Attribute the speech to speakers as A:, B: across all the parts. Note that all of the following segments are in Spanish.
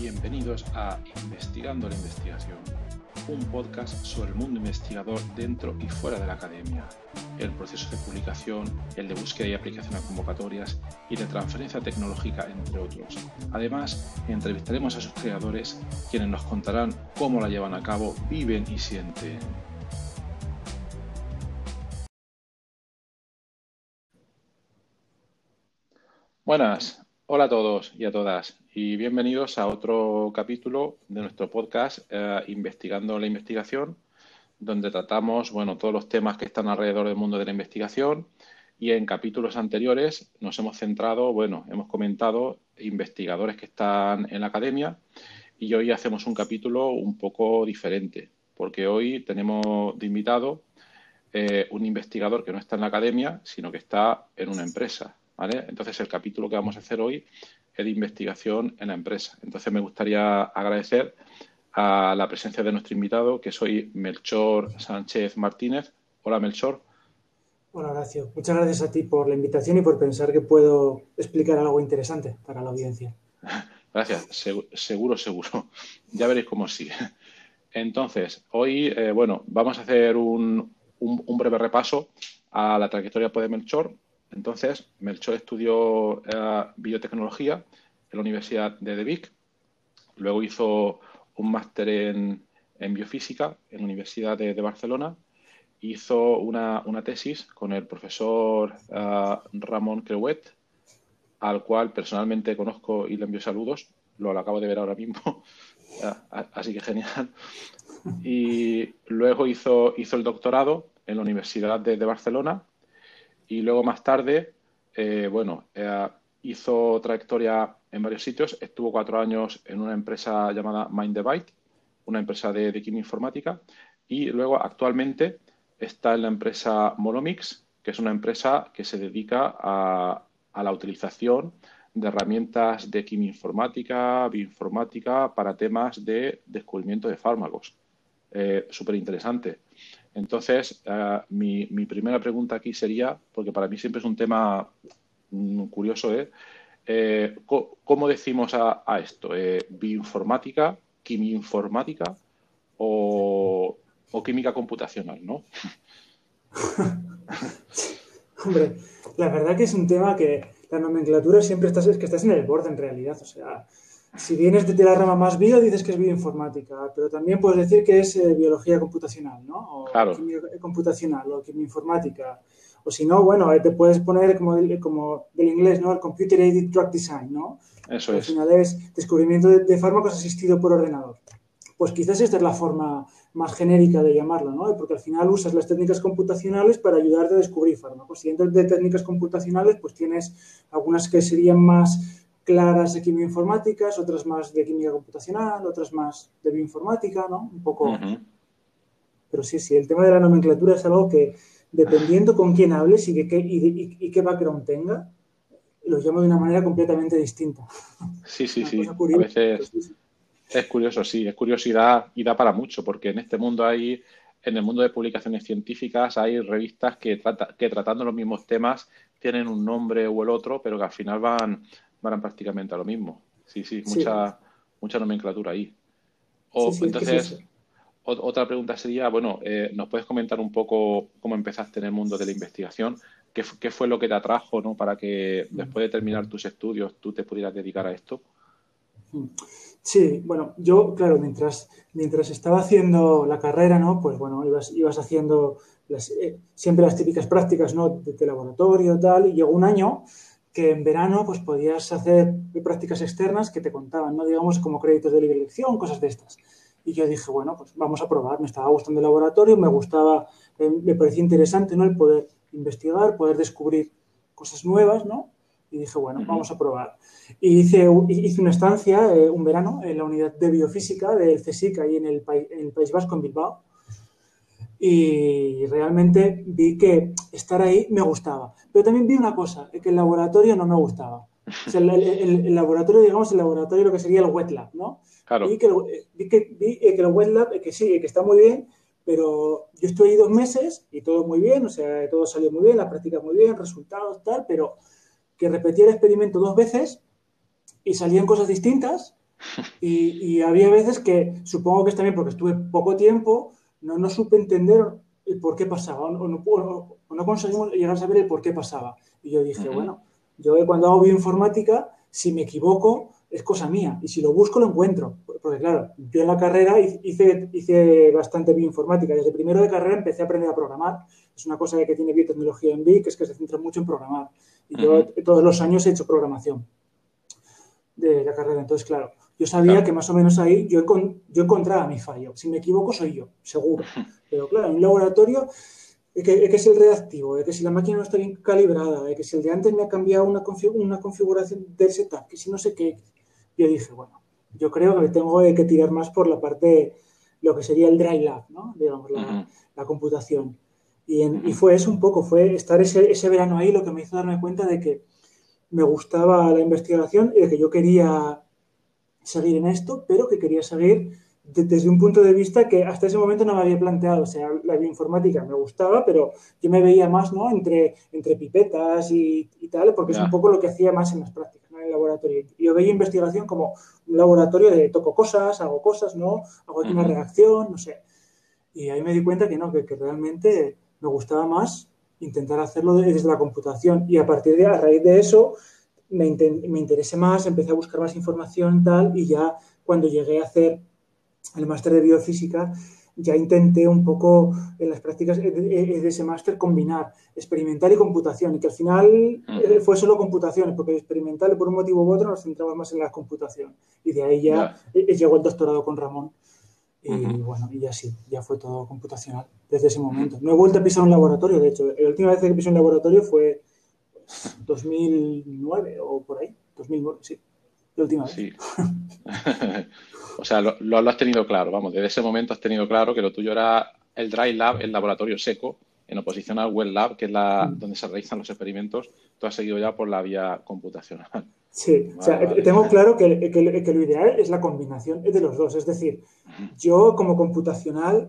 A: Bienvenidos a Investigando la Investigación, un podcast sobre el mundo investigador dentro y fuera de la academia, el proceso de publicación, el de búsqueda y aplicación a convocatorias y de transferencia tecnológica, entre otros. Además, entrevistaremos a sus creadores, quienes nos contarán cómo la llevan a cabo, viven y sienten. Buenas, hola a todos y a todas y bienvenidos a otro capítulo de nuestro podcast eh, Investigando la Investigación, donde tratamos bueno, todos los temas que están alrededor del mundo de la investigación y en capítulos anteriores nos hemos centrado, bueno, hemos comentado investigadores que están en la academia y hoy hacemos un capítulo un poco diferente, porque hoy tenemos de invitado eh, un investigador que no está en la academia, sino que está en una empresa. Entonces, el capítulo que vamos a hacer hoy es de investigación en la empresa. Entonces, me gustaría agradecer a la presencia de nuestro invitado, que soy Melchor Sánchez Martínez. Hola, Melchor.
B: Hola, Horacio. Muchas gracias a ti por la invitación y por pensar que puedo explicar algo interesante para la audiencia.
A: Gracias. Seguro, seguro. Ya veréis cómo sí. Entonces, hoy, eh, bueno, vamos a hacer un, un, breve repaso a la trayectoria de Melchor entonces, Melchor estudió eh, biotecnología en la Universidad de De Vic, luego hizo un máster en, biofísica en la Universidad de, Barcelona, hizo una, tesis con el profesor eh, Ramón Creuet, al cual personalmente conozco y le envío saludos, lo, acabo de ver ahora mismo, eh, así que genial. Y luego hizo el doctorado en la Universidad de Barcelona y luego más tarde, eh, bueno, hizo trayectoria en varios sitios. Estuvo cuatro años en una empresa llamada Mind una empresa de, de. Y luego actualmente está en la empresa Molomix, que es una empresa que se dedica a, la utilización de herramientas de química informática, bioinformática para temas de descubrimiento de fármacos. Eh, Súper interesante. Entonces, eh, mi, primera pregunta aquí sería, porque para mí siempre es un tema mm, curioso, ¿eh? eh ¿cómo decimos a, esto? ¿Bioinformática, quimioinformática o, o química computacional, no?
B: Hombre, la verdad que es un tema que la nomenclatura siempre estás, es que estás en el borde en realidad. O sea, si vienes de la rama más bio, dices que es bioinformática, pero también puedes decir que es eh, biología computacional, ¿no? O
A: claro.
B: computacional o quimioinformática. O si no, bueno, te puedes poner como, como del inglés, ¿no? El Computer Aided Drug Design, ¿no?
A: Eso es.
B: Al final es descubrimiento de, fármacos asistido por ordenador. Pues quizás esta es la forma más genérica de llamarlo, ¿no? Porque al final usas las técnicas computacionales para ayudarte a descubrir fármacos. Y dentro de técnicas computacionales, pues tienes algunas que serían más claras de quimioinformáticas, otras más de química computacional, otras más de bioinformática, ¿no? Un poco. Pero sí, sí, el tema de la nomenclatura es algo que, dependiendo con quién hables y, que, y, qué background tenga, lo llamo de una manera completamente distinta.
A: Sí, sí, sí. A veces es curioso, sí, es curiosidad y da para mucho, porque en este mundo hay, en el mundo de publicaciones científicas, hay revistas que, trata, que tratando los mismos temas tienen un nombre o el otro, pero que al final van, van prácticamente a lo mismo. Sí, sí, mucha, mucha nomenclatura ahí. O, entonces, otra pregunta sería, bueno, eh, ¿nos puedes comentar un poco cómo empezaste en el mundo de la investigación? ¿Qué, ¿Qué, fue lo que te atrajo ¿no? para que después de terminar tus estudios tú te pudieras dedicar a esto?
B: Sí, bueno, yo, claro, mientras, mientras estaba haciendo la carrera, ¿no? Pues bueno, ibas, ibas haciendo eh, siempre las típicas prácticas, ¿no? De, de laboratorio, tal, y llegó un año que en verano pues podías hacer prácticas externas que te contaban, ¿no? Digamos como créditos de libre elección, cosas de estas. Y yo dije, bueno, pues vamos a probar, me estaba gustando el laboratorio, me gustaba, eh, me parecía interesante, ¿no? El poder investigar, poder descubrir cosas nuevas, ¿no? Y dije, bueno, vamos a probar. Y hice, hice una estancia, eh, un verano, en la unidad de biofísica del CSIC, ahí en el, en el País Vasco, en Bilbao y realmente vi que estar ahí me gustaba. Pero también vi una cosa, que el laboratorio no me gustaba. O sea, el, laboratorio, digamos, el laboratorio lo que sería el wet lab, ¿no?
A: Claro.
B: Vi que, vi que, vi que el wet lab, que sí, que está muy bien, pero yo estuve ahí dos meses y todo muy bien, o sea, todo salió muy bien, la práctica muy bien, resultados, tal, pero que repetía el experimento dos veces y salían cosas distintas Y, había veces que, supongo que es también porque estuve poco tiempo, no, no supe entender el por qué pasaba, o no, no, conseguimos llegar a saber el por qué pasaba. Y yo dije, bueno, yo cuando hago bioinformática, si me equivoco, es cosa mía. Y si lo busco, lo encuentro. Porque claro, yo en la carrera hice, hice bastante bioinformática. Desde primero de carrera empecé a aprender a programar. Es una cosa que tiene biotecnología en BIC, es que se centra mucho en programar. Y yo todos los años he hecho programación de la carrera. Entonces, claro, yo sabía que más o menos ahí yo, yo encontraba mi fallo. Si me equivoco, soy yo, seguro. Pero claro, en un laboratorio, es que, es el reactivo, es que si la máquina no está bien calibrada, es que si el de antes me ha cambiado una, una configuración del setup, que si no sé qué, yo dije, bueno, yo creo que tengo que tirar más por la parte, lo que sería el dry lab, ¿no? Digamos, la, computación. Y, y, fue eso un poco, fue estar ese, ese verano ahí lo que me hizo darme cuenta de que me gustaba la investigación y de que yo quería seguir en esto, pero que quería seguir desde un punto de vista que hasta ese momento no me había planteado. O sea, la bioinformática me gustaba, pero yo me veía más ¿no? entre, entre pipetas y, tal, porque es un poco lo que hacía más en las prácticas, en el laboratorio. Yo veía investigación como un laboratorio de toco cosas, hago cosas, ¿no? Hago aquí una reacción, no sé. Y ahí me di cuenta que no, que, que realmente me gustaba más intentar hacerlo desde la computación. Y a partir de, a raíz de eso, me, me interesé más, empecé a buscar más información tal, y ya cuando llegué a hacer el máster de biofísica, ya intenté un poco en las prácticas de ese máster combinar experimental y computación, y que al final eh, fue solo computación, porque experimental por un motivo u otro nos centramos más en la computación. Y de ahí ya llegó el doctorado con Ramón. Y bueno, y ya sí, ya fue todo computacional desde ese momento. No he vuelto a pisar un laboratorio, de hecho, la última vez que pisé un laboratorio fue 2009 o por ahí, 2009, sí, la última vez. Sí.
A: o sea, lo, lo, has tenido claro, vamos, desde ese momento has tenido claro que lo tuyo era el Dry Lab, el laboratorio seco, en oposición al Wet Lab, que es la mm. donde se realizan los experimentos, tú has seguido ya por la vía computacional.
B: Sí, o sea, tengo claro que, que, lo ideal es la combinación de los dos. Es decir, yo como computacional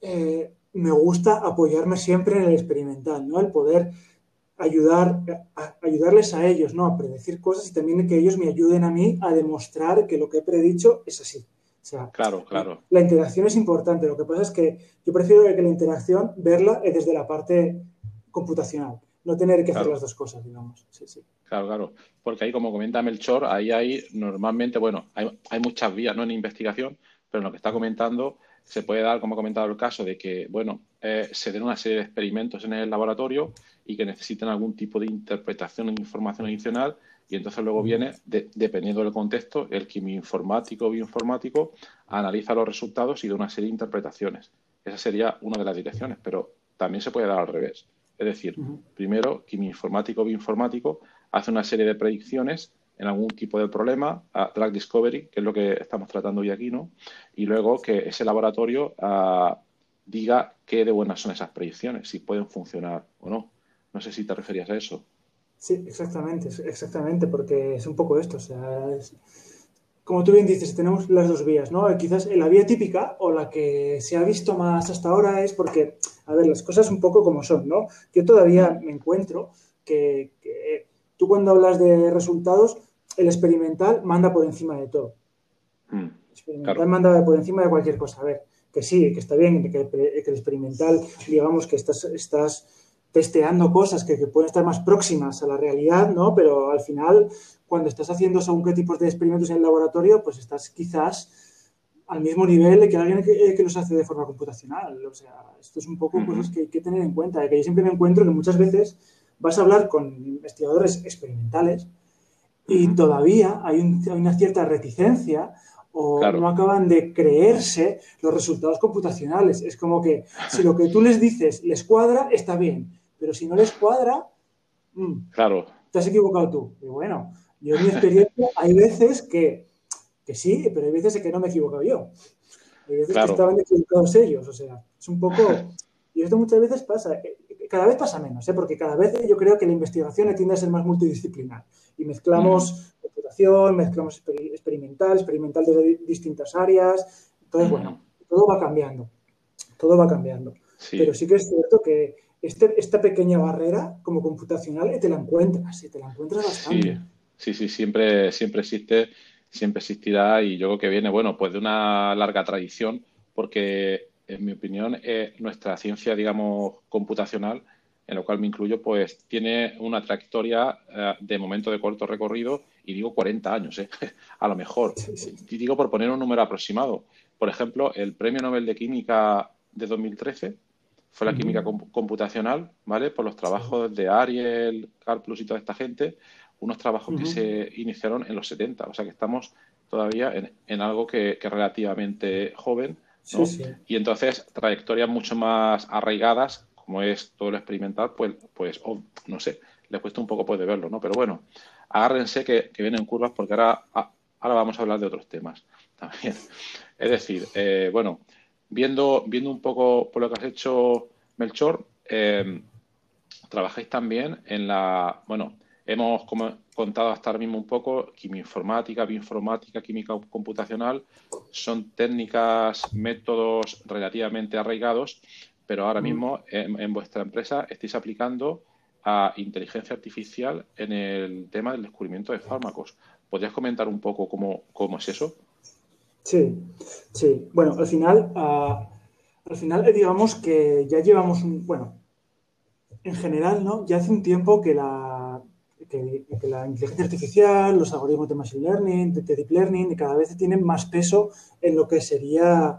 B: eh, me gusta apoyarme siempre en el experimental, ¿no? El poder ayudar, ayudarles a ellos, ¿no? A predecir cosas y también que ellos me ayuden a mí a demostrar que lo que he predicho es así. O sea,
A: claro, claro.
B: La interacción es importante. Lo que pasa es que yo prefiero que la interacción verla desde la parte computacional no tener que hacer las dos cosas, digamos. Sí, sí.
A: Claro, claro. Porque ahí, como comenta Melchor, ahí hay normalmente, bueno, hay, hay muchas vías ¿no? en investigación, pero en lo que está comentando se puede dar, como ha comentado el caso, de que, bueno, eh, se den una serie de experimentos en el laboratorio y que necesiten algún tipo de interpretación e información adicional y entonces luego viene, dependiendo del contexto, el quimioinformático o bioinformático analiza los resultados y da una serie de interpretaciones. Esa sería una de las direcciones, pero también se puede dar al revés. Es decir, primero, quimioinformático o bioinformático hace una serie de predicciones en algún tipo de problema, a drug discovery, que es lo que estamos tratando hoy aquí, ¿no? Y luego que ese laboratorio ah, diga qué de buenas son esas predicciones, si pueden funcionar o no. No sé si te referías a eso.
B: Sí, exactamente, exactamente, porque es un poco esto, o sea, como tú bien dices, tenemos las dos vías, ¿no? Quizás la vía típica o la que se ha visto más hasta ahora es porque a ver, las cosas un poco como son, ¿no? Yo todavía me encuentro que, tú cuando hablas de resultados, el experimental manda por encima de todo. Mm, el experimental manda por encima de cualquier cosa. A ver, que sí, que está bien, que, el experimental, digamos que estás, estás testeando cosas que, pueden estar más próximas a la realidad, ¿no? Pero al final, cuando estás haciendo según qué tipos de experimentos en el laboratorio, pues estás quizás al mismo nivel de que alguien que, que, los hace de forma computacional. O sea, esto es un poco cosas que hay que tener en cuenta. Que yo siempre me encuentro que muchas veces vas a hablar con investigadores experimentales y todavía hay, una cierta reticencia o no acaban de creerse los resultados computacionales. Es como que si lo que tú les dices les cuadra, está bien, pero si no les cuadra,
A: mm, claro.
B: te has equivocado tú. Y bueno, yo en mi experiencia hay veces que que sí, pero hay veces que no me he equivocado yo. Hay veces que estaban equivocados ellos. O sea, es un poco. Y esto muchas veces pasa. Eh, cada vez pasa menos, ¿eh? porque cada vez yo creo que la investigación tiende a ser más multidisciplinar. Y mezclamos computación, mezclamos experimental, experimental desde distintas áreas. Entonces, bueno, todo va cambiando. Todo va cambiando. Pero sí que es cierto que este, esta pequeña barrera como computacional te la encuentras, y te la encuentras bastante.
A: Sí, sí, sí siempre, siempre existe siempre existirá y yo creo que viene, bueno, pues de una larga tradición, porque en mi opinión eh, nuestra ciencia, digamos, computacional, en lo cual me incluyo, pues tiene una trayectoria eh, de momento de corto recorrido y digo 40 años, ¿eh? a lo mejor. Y digo por poner un número aproximado. Por ejemplo, el Premio Nobel de Química de 2013 fue la química computacional, ¿vale? Por los trabajos de Ariel, Carplus y toda esta gente, unos trabajos que se iniciaron en los 70, o sea que estamos todavía en, algo que, es relativamente joven, ¿no? Y entonces trayectorias mucho más arraigadas, como es todo lo experimental, pues, pues no sé, le cuesta un poco pues, de verlo, ¿no? Pero bueno, agárrense que, vienen curvas porque ahora, ahora vamos a hablar de otros temas también. Es decir, eh, bueno, viendo, viendo un poco por lo que has hecho, Melchor, eh, trabajáis también en la, bueno, hemos contado hasta ahora mismo un poco, quimioinformática, bioinformática, química computacional, son técnicas, métodos relativamente arraigados, pero ahora mm. mismo en, vuestra empresa estáis aplicando a inteligencia artificial en el tema del descubrimiento de fármacos. ¿Podrías comentar un poco cómo, cómo es eso?
B: Sí, sí. Bueno, al final, ah, al final, eh, digamos que ya llevamos un, bueno, en general, ¿no? Ya hace un tiempo que la, que, la inteligencia artificial, los algoritmos de machine learning, de, deep learning, cada vez tienen más peso en lo que sería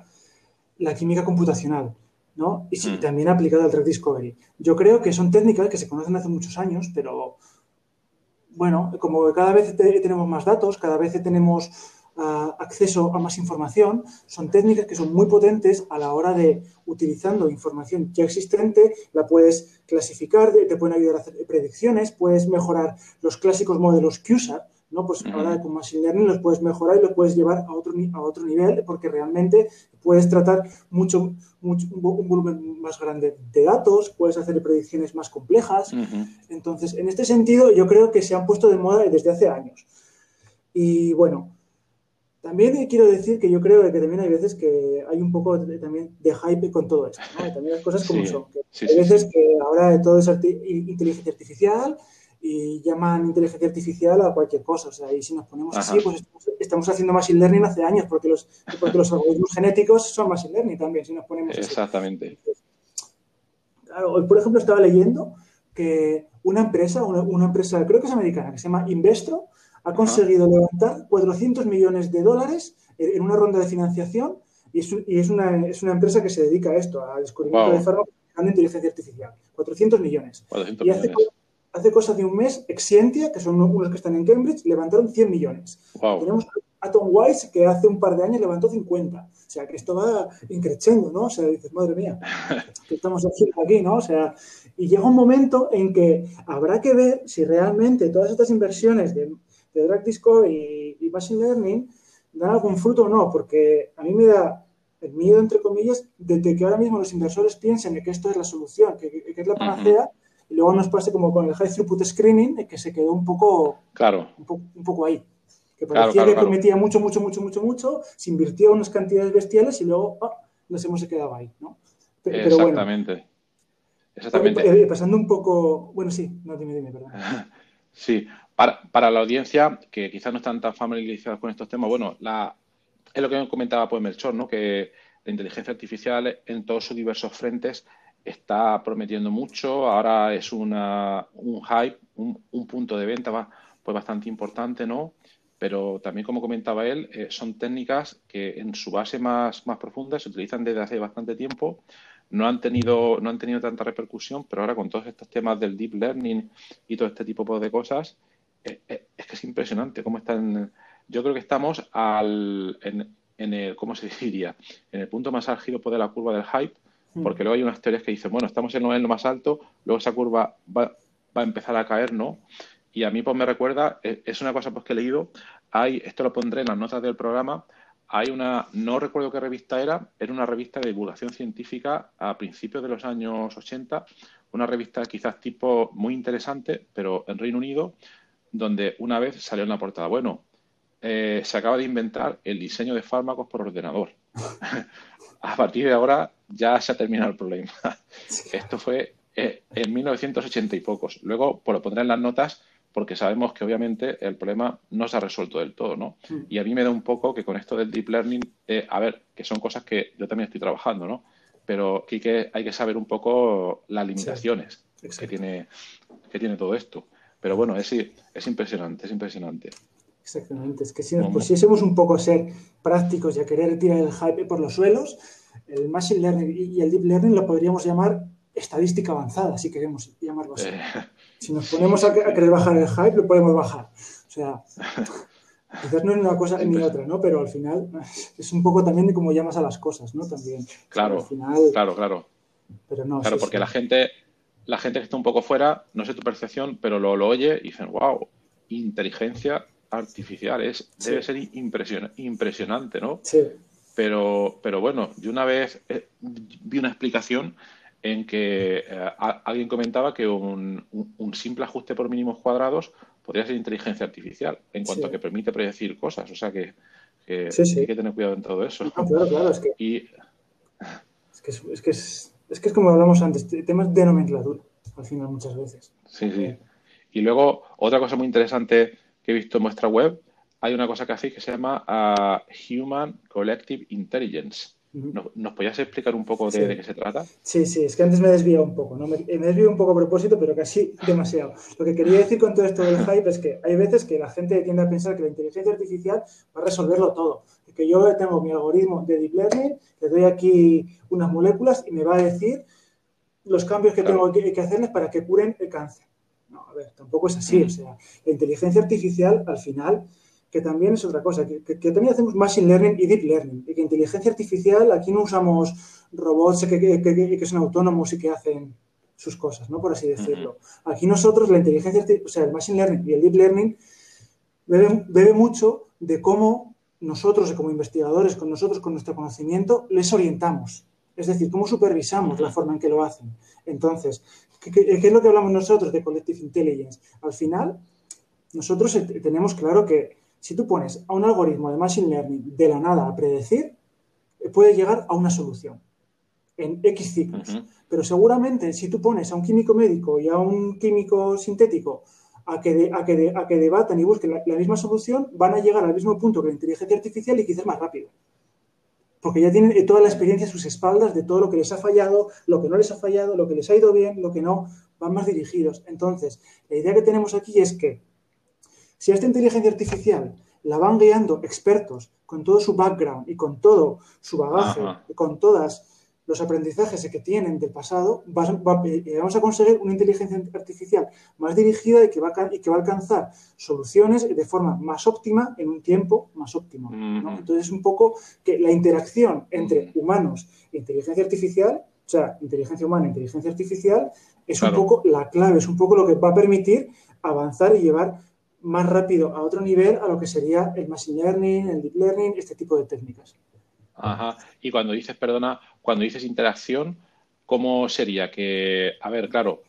B: la química computacional, ¿no? Y sí, mm. también aplicada al drug discovery. Yo creo que son técnicas que se conocen hace muchos años, pero bueno, como cada vez tenemos más datos, cada vez tenemos acceso a más información, son técnicas que son muy potentes a la hora de, utilizando información ya existente, la puedes clasificar, te pueden ayudar a hacer predicciones, puedes mejorar los clásicos modelos QSAT, ¿no? Pues ahora con Machine Learning los puedes mejorar y los puedes llevar a otro, a otro nivel porque realmente puedes tratar mucho, mucho un volumen más grande de datos, puedes hacer predicciones más complejas. Entonces, en este sentido, yo creo que se han puesto de moda desde hace años. Y bueno, también quiero decir que yo creo que también hay veces que hay un poco de, también de hype con todo esto, ¿no? también las cosas como son. hay veces que ahora todo es inteligencia artificial y llaman inteligencia artificial a cualquier cosa. O sea, y si nos ponemos así, pues estamos, haciendo machine learning hace años porque los, porque los algoritmos genéticos son machine learning también, si nos ponemos
A: Exactamente.
B: Claro, hoy, por ejemplo, estaba leyendo que una empresa, una, una empresa, creo que es americana, que se llama Investro, ha conseguido levantar 400 millones de dólares en una ronda de financiación y es, una, es una empresa que se dedica a esto, al descubrimiento de fármacos usando inteligencia artificial. 400 millones. y hace, hace cosa de un mes, Excientia, que son unos que están en Cambridge, levantaron 100 millones. Tenemos Atom Wise, que hace un par de años levantó 50. O sea, que esto va increciendo, ¿no? O sea, dices, madre mía, ¿qué estamos aquí, no? O sea, y llega un momento en que habrá que ver si realmente todas estas inversiones de de Drag Disco y, Machine Learning dan algún fruto o no, porque a mí me da el miedo, entre comillas, de, que ahora mismo los inversores piensen que esto es la solución, que, es la panacea, y luego nos pase como con el High Throughput Screening, que se quedó un poco,
A: claro.
B: un, poco ahí. Que parecía que prometía mucho, mucho, mucho, mucho, mucho, se invirtió unas cantidades bestiales y luego ah, nos hemos quedado ahí, ¿no?
A: Pero, Exactamente.
B: Exactamente. Eh, eh, pasando un poco. Bueno, sí, no, dime, dime, perdón.
A: Sí, para, la audiencia que quizás no están tan familiarizados con estos temas, bueno, la, es lo que comentaba pues Melchor, ¿no? que la inteligencia artificial en todos sus diversos frentes está prometiendo mucho, ahora es una, un hype, un, punto de venta pues bastante importante, ¿no? Pero también, como comentaba él, eh, son técnicas que en su base más, más profunda se utilizan desde hace bastante tiempo, no han tenido, no han tenido tanta repercusión, pero ahora con todos estos temas del deep learning y todo este tipo de cosas, es, que es impresionante cómo están. Yo creo que estamos al, en, el, ¿cómo se diría? En el punto más álgido de la curva del hype, hmm. porque luego hay unas teorías que dicen, bueno, estamos en lo más alto, luego esa curva va, a empezar a caer, ¿no? Y a mí pues me recuerda, es una cosa pues que he leído, hay, esto lo pondré en las notas del programa, hay una, no recuerdo qué revista era, era una revista de divulgación científica a principios de los años 80, una revista quizás tipo muy interesante, pero en Reino Unido, donde una vez salió en la portada, bueno, eh, se acaba de inventar el diseño de fármacos por ordenador. a partir de ahora ya se ha terminado el problema. Esto fue eh, en 1980 y pocos. Luego, por lo pondré en las notas, porque sabemos que obviamente el problema no se ha resuelto del todo, ¿no?
B: Mm.
A: Y a mí me da un poco que con esto del deep learning, eh, a ver, que son cosas que yo también estoy trabajando, ¿no? Pero que hay que, hay que saber un poco las limitaciones que, tiene, que tiene todo esto. Pero bueno, es, es impresionante, es impresionante.
B: Exactamente, es que si nos pusiésemos un poco a ser prácticos y a querer tirar el hype por los suelos, el Machine Learning y el Deep Learning lo podríamos llamar estadística avanzada, si queremos llamarlo así. Eh. Si nos ponemos a, querer bajar el hype, lo podemos bajar. O sea, quizás no es una cosa ni otra, ¿no? Pero al final es un poco también de cómo llamas a las cosas, ¿no? También.
A: Claro, claro, claro.
B: Pero no,
A: claro, porque la gente la gente que está un poco fuera, no sé tu percepción, pero lo, lo oye y dicen, wow, inteligencia artificial, es, debe ser impresionante, ¿no?
B: Sí.
A: Pero, pero bueno, yo una vez eh, vi una explicación en que eh, alguien comentaba que un, simple ajuste por mínimos cuadrados podría ser inteligencia artificial, en cuanto a que permite predecir cosas. O sea que, hay que tener cuidado en todo eso.
B: claro, claro, es que, es, que es, que es, es, que es como hablamos antes, temas de nomenclatura, al final muchas veces.
A: Sí, sí. Y luego, otra cosa muy interesante que he visto en vuestra web, hay una cosa que hacéis que se llama uh, Human Collective Intelligence. ¿Nos, podías explicar un poco de, qué se trata?
B: Sí, sí, es que antes me he desviado un poco, ¿no? Me, he desviado un poco a propósito, pero casi demasiado. Lo que quería decir con todo esto del hype es que hay veces que la gente tiende a pensar que la inteligencia artificial va a resolverlo todo. Que yo tengo mi algoritmo de deep learning, le doy aquí unas moléculas y me va a decir los cambios que tengo que, que hacerles para que curen el cáncer. No, a ver, tampoco es así. O sea, la inteligencia artificial al final que también es otra cosa, que, también hacemos machine learning y deep learning, y que inteligencia artificial, aquí no usamos robots que, son autónomos y que hacen sus cosas, ¿no? Por así decirlo. Aquí nosotros, la inteligencia artificial, o sea, el machine learning y el deep learning, bebe, mucho de cómo nosotros, como investigadores, con nosotros, con nuestro conocimiento, les orientamos. Es decir, cómo supervisamos la forma en que lo hacen. Entonces, ¿qué, qué es lo que hablamos nosotros de Collective Intelligence? Al final, nosotros tenemos claro que si tú pones a un algoritmo de Machine Learning de la nada a predecir, eh, puede llegar a una solución en X ciclos. Pero seguramente si tú pones a un químico médico y a un químico sintético a que, a que, a que debatan y busquen la, misma solución, van a llegar al mismo punto que la inteligencia artificial y quizás más rápido. Porque ya tienen toda la experiencia a sus espaldas de todo lo que les ha fallado, lo que no les ha fallado, lo que les ha ido bien, lo que no, van más dirigidos. Entonces, la idea que tenemos aquí es que si a esta inteligencia artificial la van guiando expertos con todo su background y con todo su bagaje, y con todos los aprendizajes que tienen del pasado, eh, vamos a conseguir una inteligencia artificial más dirigida y que, va a, y que va a alcanzar soluciones de forma más óptima en un tiempo más óptimo. Entonces, un poco que la interacción entre humanos e inteligencia artificial, o sea, inteligencia humana e inteligencia artificial, es un poco la clave, es un poco lo que va a permitir avanzar y llevar más rápido a otro nivel a lo que sería el machine learning, el deep learning, este tipo de técnicas.
A: Ajá. Y cuando dices, perdona, cuando dices interacción, ¿cómo sería? Que, a ver, claro,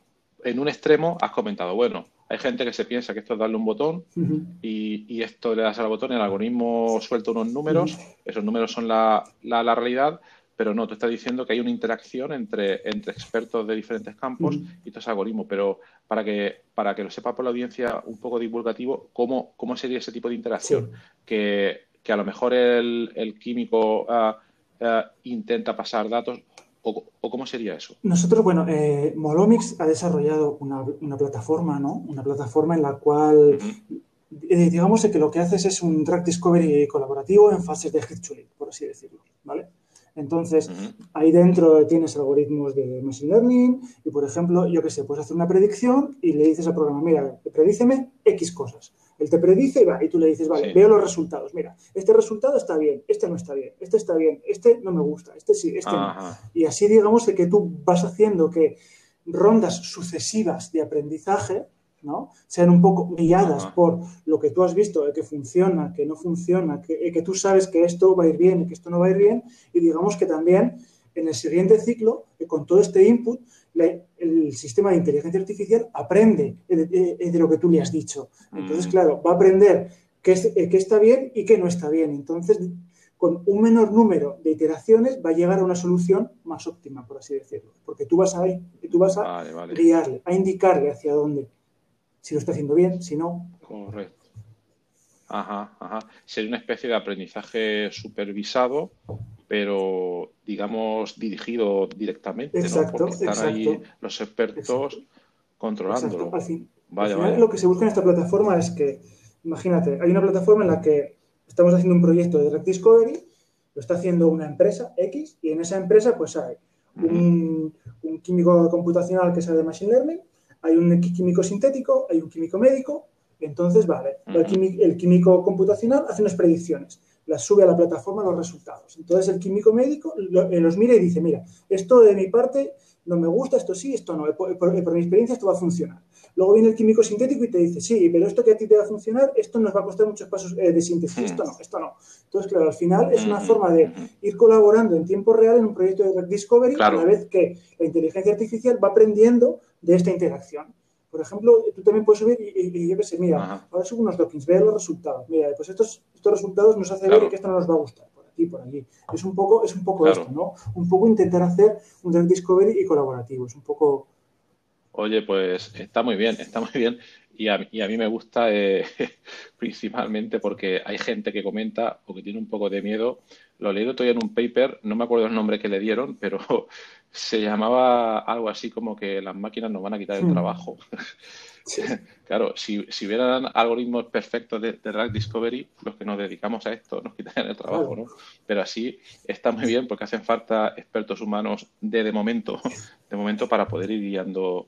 A: en un extremo has comentado, bueno, hay gente que se piensa que esto es darle un botón y, esto le das al botón y el algoritmo suelta unos números, esos números son la, la realidad, pero no, tú estás diciendo que hay una interacción entre, entre expertos de diferentes campos y todo ese algoritmo, pero para que, para que lo sepa por la audiencia un poco divulgativo, ¿cómo, cómo sería ese tipo de interacción? Que, a lo mejor el, químico ah, ah, intenta pasar datos, o, cómo sería eso?
B: Nosotros, bueno, eh, Molomix ha desarrollado una, plataforma, ¿no? Una plataforma en la cual, eh, digamos que lo que haces es un drug discovery colaborativo en fases de head por así decirlo, ¿vale? Entonces, ahí dentro tienes algoritmos de Machine Learning y, por ejemplo, yo qué sé, puedes hacer una predicción y le dices al programa, mira, predíceme X cosas. Él te predice y, va, y tú le dices, vale, veo los resultados. Mira, este resultado está bien, este no está bien, este está bien, este no me gusta, este sí, este no. Y así, digamos, que tú vas haciendo que rondas sucesivas de aprendizaje ¿no? Sean un poco guiadas por lo que tú has visto, de que funciona, que no funciona, que, que, tú sabes que esto va a ir bien y que esto no va a ir bien, y digamos que también en el siguiente ciclo, con todo este input, el sistema de inteligencia artificial aprende de, lo que tú le has dicho. Entonces, mm. claro, va a aprender qué, qué está bien y qué no está bien. Entonces, con un menor número de iteraciones va a llegar a una solución más óptima, por así decirlo. Porque tú vas a, tú vas a guiarle, a indicarle hacia dónde si lo está haciendo bien, si no.
A: Correcto. Ajá, ajá. Sería una especie de aprendizaje supervisado, pero digamos dirigido directamente,
B: exacto,
A: ¿no? Porque están ahí los expertos controlándolo.
B: Al, fin, lo que se busca en esta plataforma es que, imagínate, hay una plataforma en la que estamos haciendo un proyecto de Drug Discovery, lo está haciendo una empresa X, y en esa empresa pues hay un, un químico computacional que sabe de Machine Learning, hay un químico sintético, hay un químico médico, entonces, vale, el, químico, computacional hace unas predicciones, las sube a la plataforma los resultados. Entonces, el químico médico eh, los mira y dice, mira, esto de mi parte no me gusta, esto sí, esto no, por, mi experiencia esto va a funcionar. Luego viene el químico sintético y te dice, sí, pero esto que a ti te va a funcionar, esto nos va a costar muchos pasos eh, de síntesis, esto no, esto no. Entonces, claro, al final es una forma de ir colaborando en tiempo real en un proyecto de Discovery, a la vez que la inteligencia artificial va aprendiendo de esta interacción. Por ejemplo, tú también puedes subir y, yo qué sé, mira, ahora subo unos documents, ve los resultados. Mira, pues estos, estos resultados nos hace ver que esto no nos va a gustar, por aquí, por allí. Es un poco, es un poco esto, ¿no? Un poco intentar hacer un drug discovery y colaborativo. Es un poco.
A: Oye, pues está muy bien, está muy bien. Y a, y a mí me gusta eh, principalmente porque hay gente que comenta o que tiene un poco de miedo. Lo he leído todavía en un paper, no me acuerdo el nombre que le dieron, pero se llamaba algo así como que las máquinas nos van a quitar el hmm. trabajo. claro, si, si hubieran algoritmos perfectos de, Drug Discovery, los que nos dedicamos a esto nos quitarían el trabajo, ¿no? Pero así está muy bien porque hacen falta expertos humanos de, de momento, de momento para poder ir guiando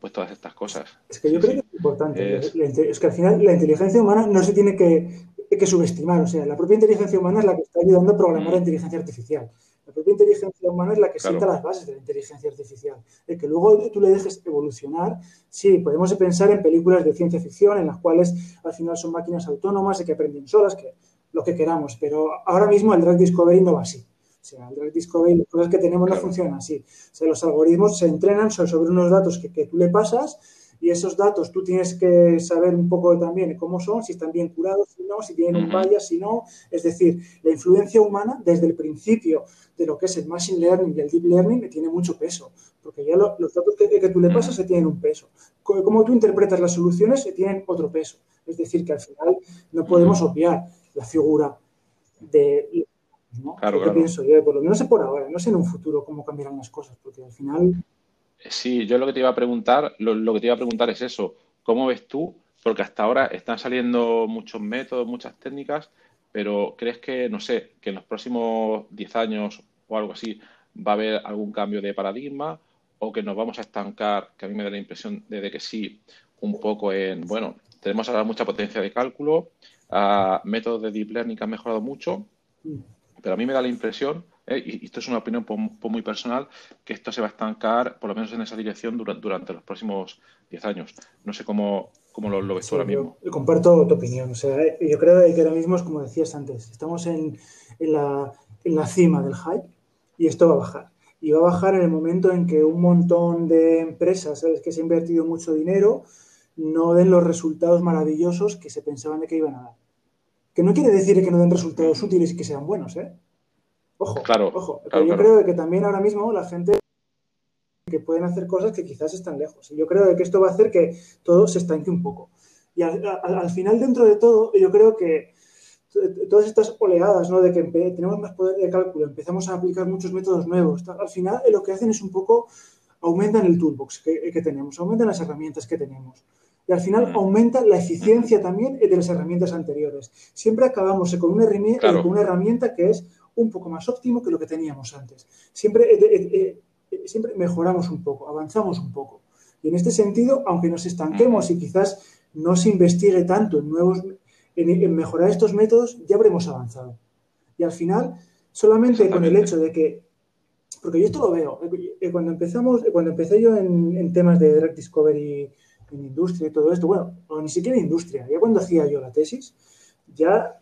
A: pues todas estas cosas.
B: Es que yo creo que es importante. Es... que al final la inteligencia humana no se tiene que, que subestimar. O sea, la propia inteligencia humana es la que está ayudando a programar la mm. inteligencia artificial. La propia inteligencia humana es la que sienta las bases de la inteligencia artificial. El que luego tú le dejes evolucionar, sí, podemos pensar en películas de ciencia ficción en las cuales al final son máquinas autónomas y que aprenden solas, que lo que queramos, pero ahora mismo el Drug Discovery no va así. O sea, el Drug Discovery, las cosas que tenemos no funcionan así. O sea, los algoritmos se entrenan sobre unos datos que, que tú le pasas y esos datos tú tienes que saber un poco también cómo son, si están bien curados, si no, si tienen un bias, si no. Es decir, la influencia humana desde el principio de lo que es el Machine Learning y el Deep Learning tiene mucho peso, porque ya los datos que, tú le pasas se tienen un peso. Cómo tú interpretas las soluciones se tienen otro peso. Es decir, que al final no podemos obviar la figura de... ¿no? Claro, pienso yo, por lo menos por ahora, no sé en un futuro cómo cambiarán las cosas, porque al final
A: Sí, yo lo que te iba a preguntar, lo, que te iba a preguntar es eso. ¿Cómo ves tú? Porque hasta ahora están saliendo muchos métodos, muchas técnicas, pero ¿crees que, no sé, que en los próximos 10 años o algo así va a haber algún cambio de paradigma o que nos vamos a estancar, que a mí me da la impresión de, que sí, un poco en, bueno, tenemos ahora mucha potencia de cálculo, uh, métodos de deep learning que han mejorado mucho, pero a mí me da la impresión ¿eh? y esto es una opinión muy personal, que esto se va a estancar, por lo menos en esa dirección, durante, los próximos 10 años. No sé cómo, cómo lo, ves tú ahora mismo.
B: Yo comparto tu opinión. O sea, eh, yo creo que ahora mismo es como decías antes, estamos en, en, la, en la cima del hype y esto va a bajar. Y va a bajar en el momento en que un montón de empresas, ¿sabes? que se ha invertido mucho dinero, no den los resultados maravillosos que se pensaban de que iban a dar. Que no quiere decir que no den resultados útiles y que sean buenos, ¿eh? Ojo, claro, ojo. yo creo que también ahora mismo la gente que pueden hacer cosas que quizás están lejos. Y yo creo que esto va a hacer que todo se estanque un poco. Y al, final, dentro de todo, yo creo que todas estas oleadas, ¿no? De que tenemos más poder de cálculo, empezamos a aplicar muchos métodos nuevos. Al final, lo que hacen es un poco aumentan el toolbox que, tenemos, aumentan las herramientas que tenemos. Y al final mm. aumenta la eficiencia también de las herramientas anteriores. Siempre acabamos con una, herramienta, con una herramienta que es un poco más óptimo que lo que teníamos antes. Siempre, eh, eh, eh, siempre mejoramos un poco, avanzamos un poco. Y en este sentido, aunque nos estanquemos y quizás no se investigue tanto en nuevos, en, mejorar estos métodos, ya habremos avanzado. Y al final, solamente con el hecho de que, porque yo esto lo veo, cuando empezamos, cuando empecé yo en, temas de Direct Discovery en industria y todo esto, bueno, o ni siquiera en industria, ya cuando hacía yo la tesis, ya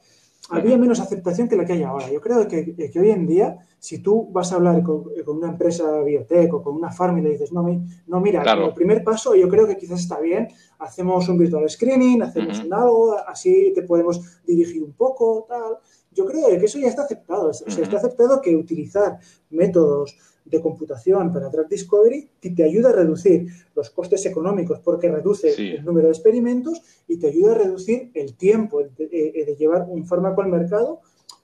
B: había menos aceptación que la que hay ahora. Yo creo que, hoy en día si tú vas a hablar con, una empresa biotech o con una farm y le dices, no, no mira, el primer paso yo creo que quizás está bien, hacemos un virtual screening, hacemos un algo, así te podemos dirigir un poco, tal. Yo creo que eso ya está aceptado. O sea, está aceptado que utilizar métodos de computación para Drug Discovery te ayuda a reducir los costes económicos porque reduce el número de experimentos y te ayuda a reducir el tiempo de, de llevar un fármaco al mercado,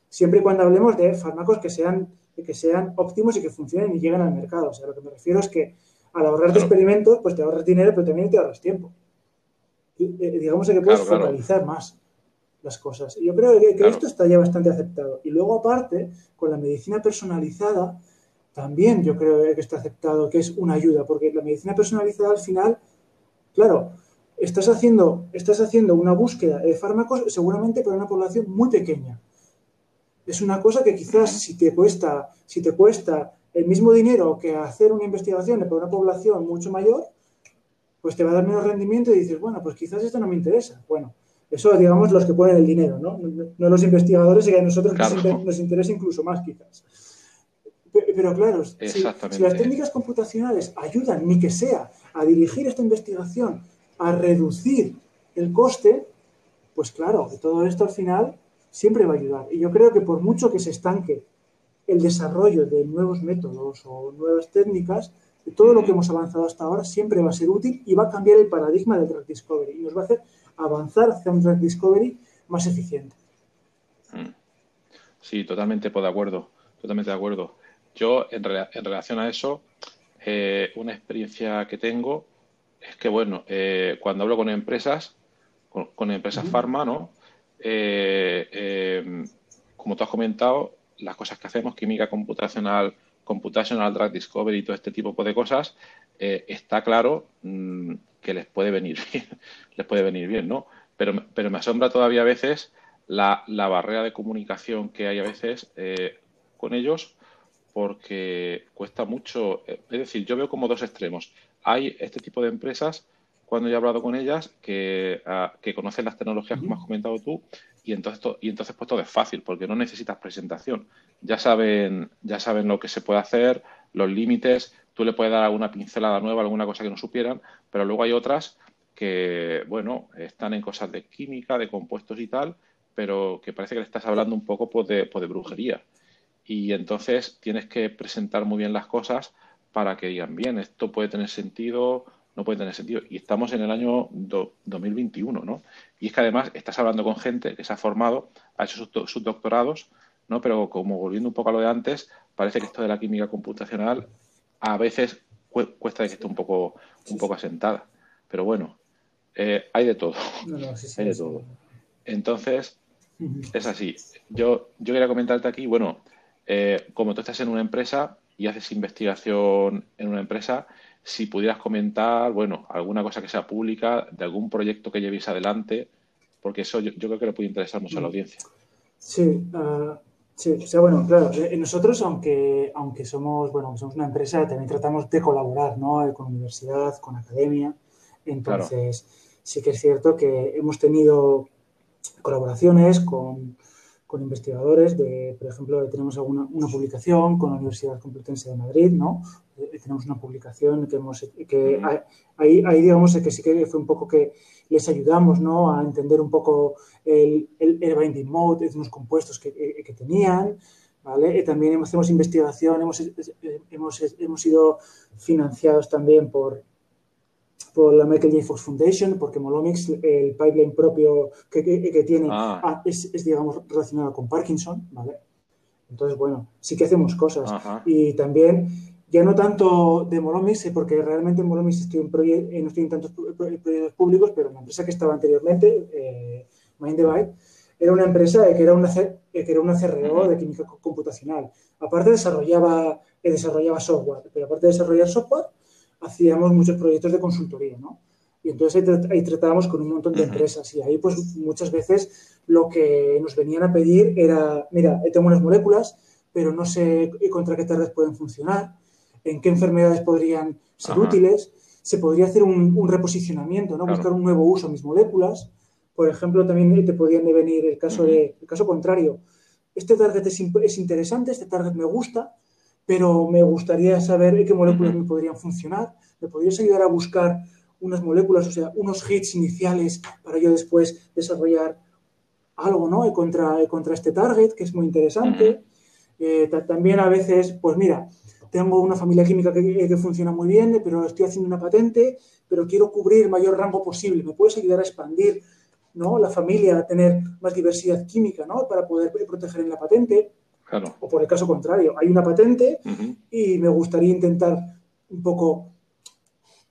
B: siempre y cuando hablemos de fármacos que sean que sean óptimos y que funcionen y lleguen al mercado. O sea, lo que me refiero es que al ahorrar experimentos, pues te ahorras dinero, pero también te ahorras tiempo. Eh, digamos que puedes focalizar más las cosas. Yo creo que, esto está ya bastante aceptado. Y luego, aparte, con la medicina personalizada, también yo creo que está aceptado, que es una ayuda, porque la medicina personalizada al final, claro, estás haciendo, estás haciendo una búsqueda de fármacos seguramente para una población muy pequeña es una cosa que quizás si te cuesta, si te cuesta el mismo dinero que hacer una investigación para una población mucho mayor, pues te va a dar menos rendimiento y dices, bueno, pues quizás esto no me interesa. Bueno, eso digamos los que ponen el dinero, ¿no? No, los investigadores y que a nosotros nos interesa incluso más quizás. Pero claro, si, si, las técnicas computacionales ayudan, ni que sea, a dirigir esta investigación, a reducir el coste, pues claro, todo esto al final siempre va a ayudar. Y yo creo que por mucho que se estanque el desarrollo de nuevos métodos o nuevas técnicas, todo lo que hemos avanzado hasta ahora siempre va a ser útil y va a cambiar el paradigma del drug discovery y nos va a hacer avanzar hacia un drug discovery más eficiente.
A: Mm. Sí, totalmente de acuerdo, totalmente de acuerdo. Yo, en, relación a eso, eh, una experiencia que tengo es que, bueno, eh, cuando hablo con empresas, con, empresas farma, ¿no? Eh, como tú has comentado, las cosas que hacemos, química computacional, computational drug discovery y todo este tipo de cosas, está claro mm, que les puede venir bien, les puede venir bien, ¿no? Pero, pero me asombra todavía a veces la, barrera de comunicación que hay a veces con ellos porque cuesta mucho, es decir, yo veo como dos extremos. Hay este tipo de empresas cuando yo he hablado con ellas que, ah, que conocen las tecnologías como has comentado tú y entonces, y entonces pues todo es fácil porque no necesitas presentación. Ya saben, ya saben lo que se puede hacer, los límites, tú le puedes dar alguna pincelada nueva, alguna cosa que no supieran, pero luego hay otras que, bueno, están en cosas de química, de compuestos y tal, pero que parece que le estás hablando un poco pues, de, pues, de brujería. Y entonces tienes que presentar muy bien las cosas para que digan, bien, esto puede tener sentido, no puede tener sentido. Y estamos en el año 2021, ¿no? Y es que además estás hablando con gente que se ha formado, ha hecho sus, doctorados, ¿no? Pero como volviendo un poco a lo de antes, parece que esto de la química computacional a veces cuesta que esté un poco, un poco asentada. Pero bueno, eh, hay de todo. hay de todo. Entonces, es así. Yo, yo quería comentarte aquí, bueno, eh, como tú estás en una empresa y haces investigación en una empresa, si pudieras comentar, bueno, alguna cosa que sea pública, de algún proyecto que llevéis adelante, porque eso yo, creo que le puede interesar mucho a la audiencia.
B: Sí, ah, sí, o sea, bueno, claro, eh, nosotros, aunque, aunque somos, bueno, somos una empresa, también tratamos de colaborar, ¿no? Eh, con universidad, con academia. Entonces, sí que es cierto que hemos tenido colaboraciones con, con investigadores de, por ejemplo, tenemos alguna, una publicación con la Universidad Complutense de Madrid, ¿no? Eh, tenemos una publicación que hemos, que ahí, ahí digamos que sí que fue un poco que les ayudamos, ¿no? A entender un poco el, el, el binding mode, los compuestos que, eh, que, tenían, ¿vale? Y también hacemos investigación, hemos, hemos, hemos sido financiados también por, por la Michael J. Fox Foundation, porque Molomix, el pipeline propio que, que, tiene, ah. Ah, es, es, digamos, relacionado con Parkinson, ¿vale? Entonces, bueno, sí que hacemos cosas. Y también, ya no tanto de Molomix, eh, porque realmente en Molomix estoy en, eh, no estoy en tantos proyectos públicos, pero la empresa que estaba anteriormente, eh, MindDevide, era una empresa que era una, que era una CRO de química computacional. Aparte desarrollaba, desarrollaba software, pero aparte de desarrollar software, hacíamos muchos proyectos de consultoría, ¿no? Y entonces ahí, tratábamos con un montón de empresas y ahí pues muchas veces lo que nos venían a pedir era, mira, tengo unas moléculas, pero no sé contra qué tardes pueden funcionar, en qué enfermedades podrían ser útiles, se podría hacer un, reposicionamiento, ¿no? Buscar un nuevo uso a mis moléculas. Por ejemplo, también te podían venir el caso, de, el caso contrario, este target es, interesante, este target me gusta, pero me gustaría saber qué moléculas me podrían funcionar. ¿Me podrías ayudar a buscar unas moléculas, o sea, unos hits iniciales para yo después desarrollar algo, ¿no? Contra, contra este target, que es muy interesante. Eh, también a veces, pues mira, tengo una familia química que, que, funciona muy bien, pero estoy haciendo una patente, pero quiero cubrir el mayor rango posible. ¿Me puedes ayudar a expandir ¿no? la familia, a tener más diversidad química ¿no? para poder proteger en la patente? O por el caso contrario, hay una patente y me gustaría intentar un poco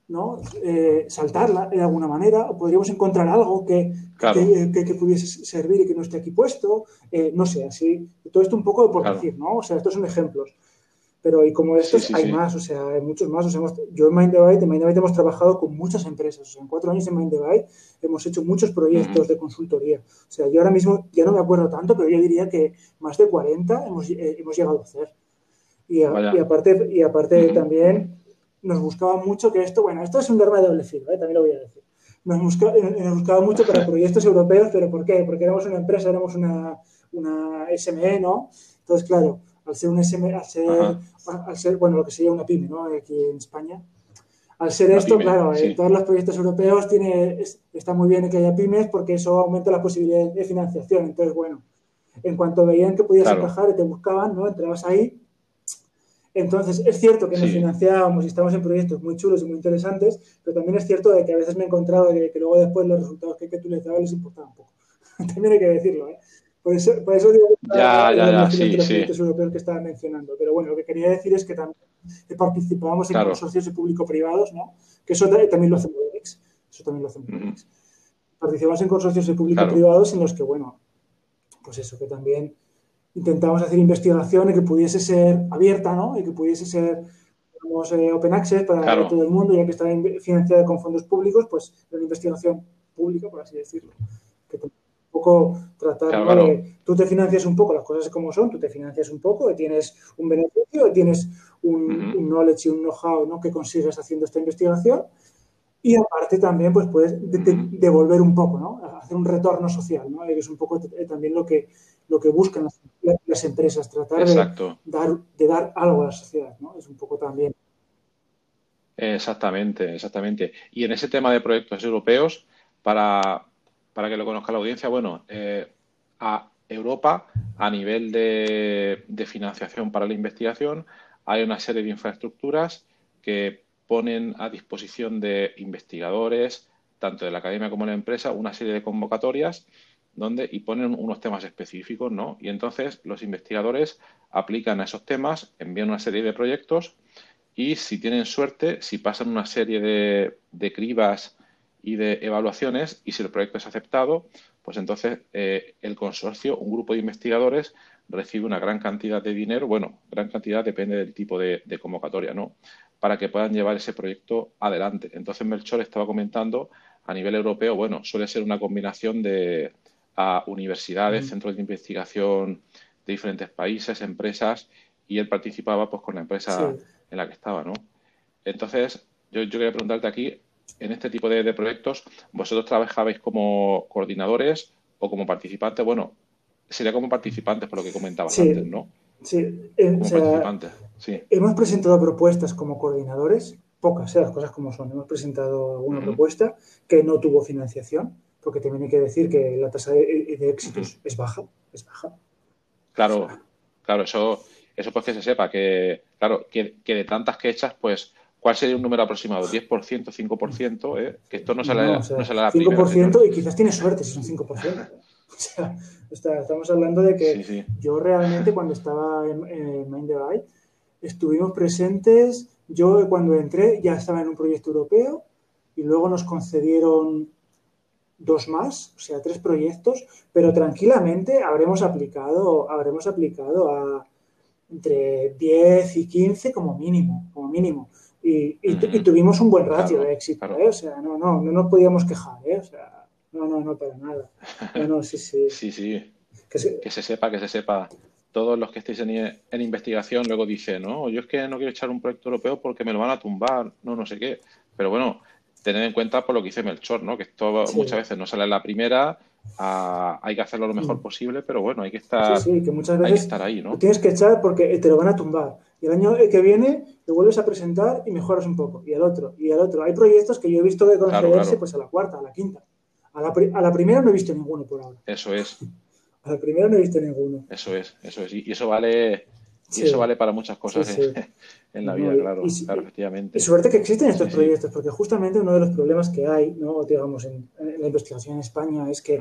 B: ¿no? Eh, saltarla de alguna manera, o podríamos encontrar algo que, que, pudiese servir y que no esté aquí puesto, eh, no sé, así, todo esto un poco por decir, ¿no? O sea, estos son ejemplos. Pero y como estos hay más, o sea, hay muchos más. O sea, yo en Mindevite, en hemos trabajado con muchas empresas. O sea, en cuatro años en Mindevite hemos hecho muchos proyectos de consultoría. O sea, yo ahora mismo ya no me acuerdo tanto, pero yo diría que más de 40 hemos, eh, hemos llegado a hacer. Y, aparte, y aparte también nos buscaba mucho que esto, bueno, esto es un arma de doble filo, ¿eh? también lo voy a decir. Nos, buscaba mucho para proyectos europeos, pero ¿por qué? Porque éramos una empresa, éramos una, una SME, ¿no? Entonces, claro, al ser un SME, al ser, al ser, bueno, lo que sería una pyme, ¿no? Aquí en España. Al ser esto, claro, en todos los proyectos europeos tiene, está muy bien que haya pymes porque eso aumenta las posibilidades de financiación. Entonces, bueno, en cuanto veían que podías encajar y te buscaban, ¿no? Entrabas ahí. Entonces, es cierto que nos financiábamos y estamos en proyectos muy chulos y muy interesantes, pero también es cierto de que a veces me he encontrado que, que luego después los resultados que, que tú les dabas les importaba un poco. también hay que decirlo, ¿eh? Por eso, digo
A: que ya, ya, ya, sí,
B: los europeos que estaba mencionando. Pero bueno, lo que quería decir es que también participábamos en consorcios público-privados, ¿no? Que eso también lo hacemos X. Eso también lo hacemos uh Participamos en consorcios público-privados en los que, bueno, pues eso, que también intentamos hacer investigación y que pudiese ser abierta, ¿no? Y que pudiese ser digamos, eh, open access para todo el mundo, ya que está financiada con fondos públicos, pues una investigación pública, por así decirlo. Que poco tratar de, tú te financias un poco las cosas como son, tú te financias un poco, tienes un beneficio, tienes un, knowledge y un know-how ¿no? que consigues haciendo esta investigación y aparte también pues puedes devolver un poco, ¿no? hacer un retorno social, ¿no? que es un poco también lo que, lo que buscan las, empresas, tratar de dar, de dar algo a la sociedad, ¿no? es un poco también.
A: Exactamente, exactamente. Y en ese tema de proyectos europeos, para, para que lo conozca la audiencia, bueno, eh, a Europa, a nivel de, financiación para la investigación, hay una serie de infraestructuras que ponen a disposición de investigadores, tanto de la academia como de la empresa, una serie de convocatorias donde y ponen unos temas específicos, ¿no? Y entonces los investigadores aplican a esos temas, envían una serie de proyectos y si tienen suerte, si pasan una serie de, de cribas y de evaluaciones y si el proyecto es aceptado, pues entonces eh, el consorcio, un grupo de investigadores, recibe una gran cantidad de dinero, bueno, gran cantidad depende del tipo de, convocatoria, ¿no? Para que puedan llevar ese proyecto adelante. Entonces Melchor estaba comentando a nivel europeo, bueno, suele ser una combinación de universidades, centros de investigación de diferentes países, empresas, y él participaba pues con la empresa en la que estaba, ¿no? Entonces, yo, yo quería preguntarte aquí, en este tipo de, proyectos, vosotros trabajabais como coordinadores o como participantes. Bueno, sería como participantes por lo que comentabas antes, ¿no?
B: Sí, eh, sí. Hemos presentado propuestas como coordinadores, pocas, ¿eh? las cosas como son. Hemos presentado alguna propuesta que no tuvo financiación, porque también hay que decir que la tasa de, éxitos es baja, es baja.
A: Claro, claro, eso, eso pues que se sepa, que claro, que, que de tantas que echas, pues ¿Cuál sería un número aproximado? ¿10%, 5%? ¿eh? Que esto no sale, no, o no la
B: 5% y quizás tienes suerte si son 5%. O sea, estamos hablando de que yo realmente cuando estaba en, en Mindevite estuvimos presentes, yo cuando entré ya estaba en un proyecto europeo y luego nos concedieron dos más, o sea, tres proyectos, pero tranquilamente habremos aplicado, habremos aplicado a entre 10 y 15 como mínimo, como mínimo. Y, tuvimos un buen ratio de éxito, ¿eh? O sea, no, no, no nos podíamos quejar, ¿eh? O sea, no, no, no, para nada. No, no, sí, sí.
A: sí, sí. Que se, sepa, que se sepa. Todos los que estéis en, investigación luego dicen, no, yo es que no quiero echar un proyecto europeo porque me lo van a tumbar, no, no sé qué. Pero bueno, tened en cuenta por lo que dice Melchor, ¿no? Que esto muchas veces no sale en la primera hay que hacerlo lo mejor posible, pero bueno, hay que estar,
B: sí, que muchas veces
A: estar ahí, ¿no?
B: tienes que echar porque te lo van a tumbar. Y el año que viene te vuelves a presentar y mejoras un poco. Y al otro, y al otro. Hay proyectos que yo he visto de concederse pues a la cuarta, a la quinta. A la, a la primera no he visto ninguno por ahora.
A: Eso es.
B: A la primera no he visto ninguno.
A: Eso es, eso es. Y eso vale, y eso vale para muchas cosas en, la vida, claro, efectivamente.
B: Y suerte que existen estos proyectos, porque justamente uno de los problemas que hay, ¿no? digamos, en, la investigación en España es que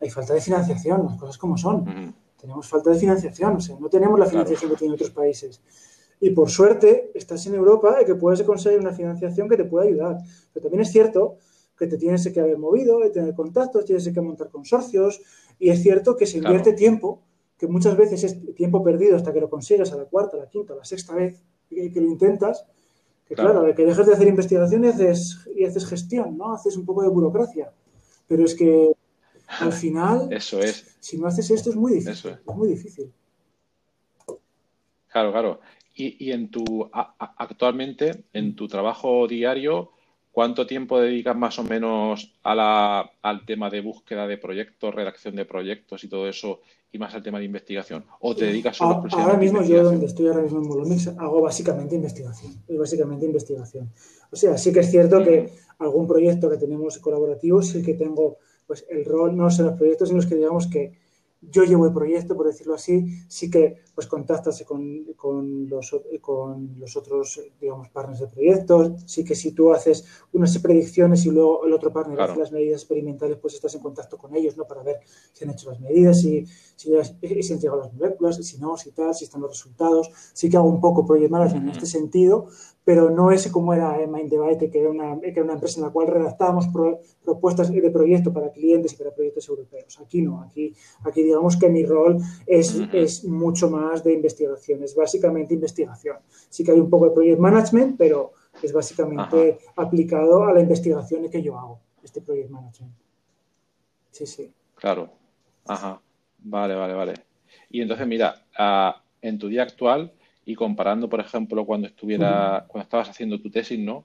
B: hay falta de financiación, las cosas como son. Tenemos falta de financiación, o sea, no tenemos la financiación que tienen otros países. Y por suerte, estás en Europa y que puedes conseguir una financiación que te pueda ayudar. Pero también es cierto que te tienes que haber movido, tener contactos, tienes que montar consorcios, y es cierto que se invierte tiempo, que muchas veces es tiempo perdido hasta que lo consigues a la cuarta, a la quinta, a la sexta vez que, lo intentas. Que claro, de que dejes de hacer investigación y haces, y haces gestión, ¿no? Haces un poco de burocracia. Pero es que al final,
A: Eso es.
B: si no haces esto es muy difícil. Es. muy difícil.
A: Claro, claro. Y, y en tu actualmente, en tu trabajo diario, ¿Cuánto tiempo dedicas más o menos a la, al tema de búsqueda de proyectos, redacción de proyectos y todo eso, y más al tema de investigación? ¿O te dedicas solo
B: a, Ahora mismo yo donde estoy ahora mismo en Molomix hago básicamente investigación. Es básicamente investigación. O sea, sí que es cierto que algún proyecto que tenemos colaborativo sí que tengo pues el rol, no sé, los proyectos en los que digamos que yo llevo el proyecto, por decirlo así, sí que pues contactas con, con, los, con los otros, digamos, partners de proyectos, sí que si tú haces unas predicciones y luego el otro partner hace las medidas experimentales, pues estás en contacto con ellos, ¿no? Para ver si han hecho las medidas, si, si, si han llegado las moléculas, si no, si tal, si están los resultados. Sí que hago un poco project management en este sentido, pero no es como era MindDebate, que era una, que era una empresa en la cual redactábamos propuestas de proyecto para clientes y para proyectos europeos. Aquí no, aquí, aquí digamos que mi rol es, es mucho más de investigación, es básicamente investigación. Sí que hay un poco de project management, pero es básicamente aplicado a la investigación que yo hago, este project management. Sí, sí.
A: Claro. Ajá. Vale, vale, vale. Y entonces, mira, ah, en tu día actual, y comparando, por ejemplo, cuando estuviera, cuando estabas haciendo tu tesis, ¿no?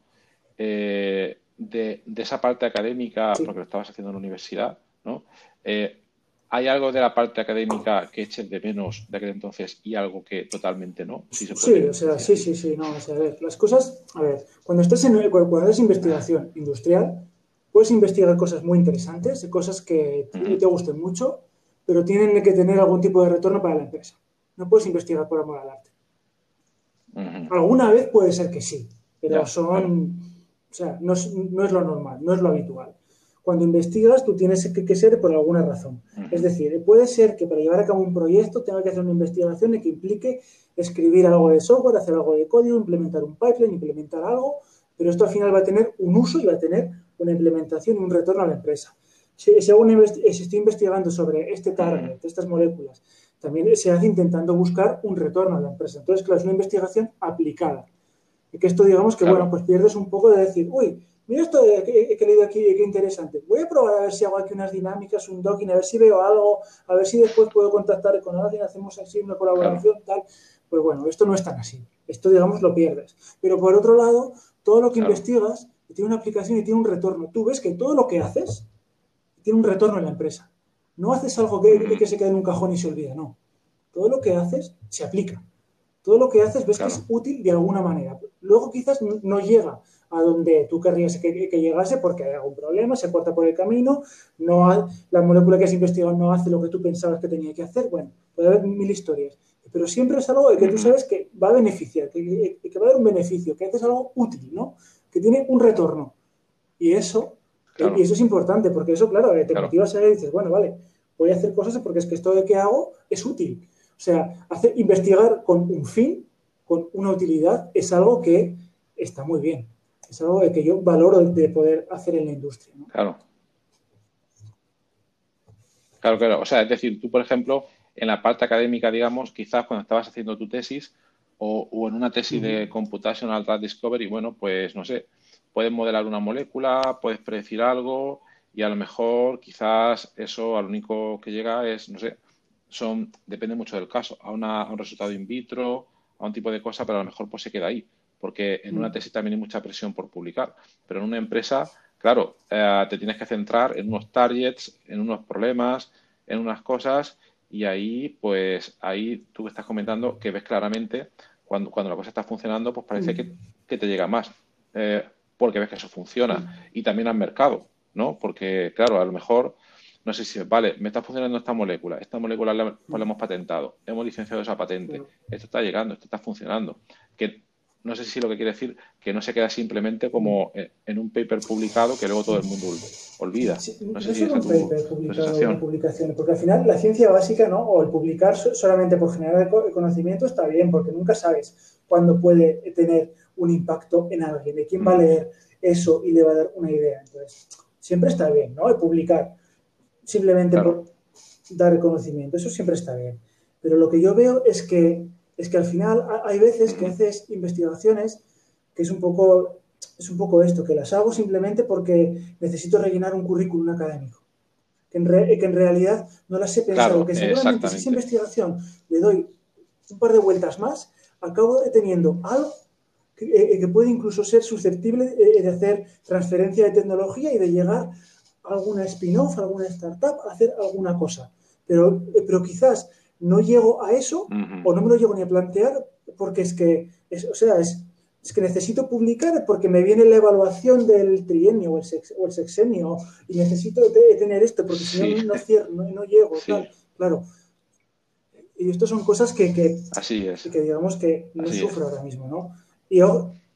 A: Eh, de, esa parte académica, porque lo estabas haciendo en la universidad, ¿no? Eh, ¿Hay algo de la parte académica que eches de menos de aquel entonces y algo que totalmente no?
B: sí, o sea, sí, sí, sí, no, o sea, a ver, las cosas, a ver, cuando estás en, cuando haces investigación industrial, puedes investigar cosas muy interesantes, cosas que te gusten mucho, pero tienen que tener algún tipo de retorno para la empresa. No puedes investigar por amor al arte. Alguna vez puede ser que sí, pero son, o sea, no es, lo normal, no es lo habitual. Cuando investigas, tú tienes que, ser por alguna razón. Es decir, puede ser que para llevar a cabo un proyecto tenga que hacer una investigación que implique escribir algo de software, hacer algo de código, implementar un pipeline, implementar algo, pero esto al final va a tener un uso y va a tener una implementación y un retorno a la empresa. Si, si, si estoy investigando sobre este target, estas moléculas, también se hace intentando buscar un retorno a la empresa. Entonces, claro, es una investigación aplicada. Y que esto, digamos que, bueno, pues pierdes un poco de decir, uy, mira esto que, he leído aquí, qué interesante. Voy a probar a ver si hago aquí unas dinámicas, un docking, a ver si veo algo, a ver si después puedo contactar con alguien, hacemos así una colaboración, tal. Pues bueno, esto no es tan así. Esto, digamos, lo pierdes. Pero por otro lado, todo lo que investigas tiene una aplicación y tiene un retorno. Tú ves que todo lo que haces tiene un retorno en la empresa. No haces algo que, se quede en un cajón y se olvida, no. Todo lo que haces se aplica. Todo lo que haces ves que es útil de alguna manera. Luego quizás no llega a donde tú querrías que, llegase porque hay algún problema, se corta por el camino, no la molécula que has investigado no hace lo que tú pensabas que tenía que hacer. Bueno, puede haber mil historias. Pero siempre es algo que tú sabes que va a beneficiar, que, que va a dar un beneficio, que haces algo útil, ¿no? Que tiene un retorno. Y eso y eso es importante, porque eso, claro, te motivas a y dices, bueno, vale, voy a hacer cosas porque es que esto de que hago es útil. O sea, hacer, investigar con un fin, con una utilidad, es algo que está muy bien. Es algo que yo valoro de poder hacer en la industria.
A: Claro. Claro, claro. O sea, es decir, tú, por ejemplo, en la parte académica, digamos, quizás cuando estabas haciendo tu tesis o, en una tesis de Computational Drug Discovery, bueno, pues no sé, puedes modelar una molécula, puedes predecir algo y a lo mejor quizás eso a lo único que llega es, no sé, son, depende mucho del caso, a, un resultado in vitro, a un tipo de cosa, pero a lo mejor pues se queda ahí, porque en una mm. tesis también hay mucha presión por publicar, pero en una empresa claro, eh, te tienes que centrar en unos targets, en unos problemas, en unas cosas y ahí, pues, ahí tú estás comentando que ves claramente cuando, cuando la cosa está funcionando, pues parece que, mm. te llega más, eh, porque ves que eso funciona. Mm. Y también al mercado, ¿no? Porque, claro, a lo mejor, no sé si, vale, me está funcionando esta molécula, esta molécula la, pues la hemos patentado, hemos licenciado esa patente, esto está llegando, esto está funcionando. Que no sé si lo que quiere decir que no se queda simplemente como en un paper publicado que luego todo el mundo olvida.
B: no sé si es un paper publicado publicaciones, porque al final la ciencia básica, ¿no? O el publicar solamente por generar conocimiento está bien, porque nunca sabes cuándo puede tener un impacto en alguien, de quién va a mm. leer eso y le va a dar una idea. Entonces, siempre está bien, ¿no? El publicar simplemente por dar conocimiento, eso siempre está bien. Pero lo que yo veo es que es que al final hay veces que haces investigaciones que es un poco, es un poco esto, que las hago simplemente porque necesito rellenar un currículum académico. Que en, que en realidad no las he pensado, que seguramente si esa investigación le doy un par de vueltas más, acabo teniendo algo que, eh, que puede incluso ser susceptible de hacer transferencia de tecnología y de llegar alguna spin-off, alguna startup, hacer alguna cosa. Pero, eh, pero quizás no llego a eso o no me lo llego ni a plantear porque es que, o sea, es, es, que necesito publicar porque me viene la evaluación del trienio o el, o el sexenio y necesito tener esto porque si no, no, no, llego. claro. Y esto son cosas que, que,
A: Así es.
B: que digamos que no sufro ahora mismo, ¿no? Y,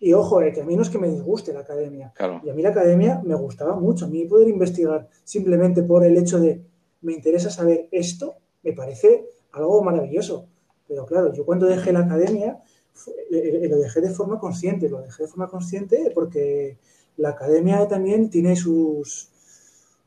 B: y ojo, eh, que a mí no es que me disguste la academia. Y a mí la academia me gustaba mucho. A mí poder investigar simplemente por el hecho de me interesa saber esto, me parece algo maravilloso. Pero claro, yo cuando dejé la academia, lo dejé de forma consciente, lo dejé de forma consciente porque la academia también tiene sus,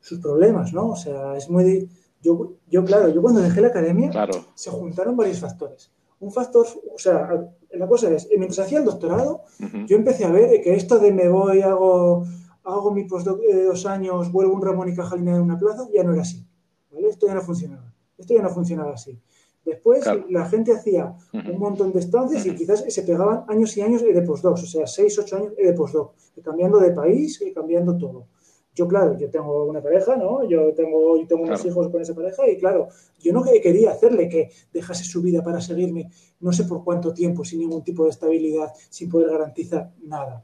B: sus problemas, ¿no? O sea, es muy... Yo, yo claro, yo cuando dejé la academia se juntaron varios factores. Un factor, o sea, la cosa es, mientras hacía el doctorado, yo empecé a ver que esto de me voy, hago, hago mi postdoc de dos años, vuelvo un Ramón y Cajalina en una plaza, ya no era así. ¿vale? Esto ya no funcionaba. Esto ya no funcionaba así. Después la gente hacía un montón de estancias y quizás se pegaban años y años de postdoc, o sea, seis, ocho años de postdoc, cambiando de país y cambiando todo. Yo, claro, yo tengo una pareja, ¿no? Yo tengo, yo tengo unos hijos con esa pareja y, claro, yo no quería hacerle que dejase su vida para seguirme no sé por cuánto tiempo, sin ningún tipo de estabilidad, sin poder garantizar nada.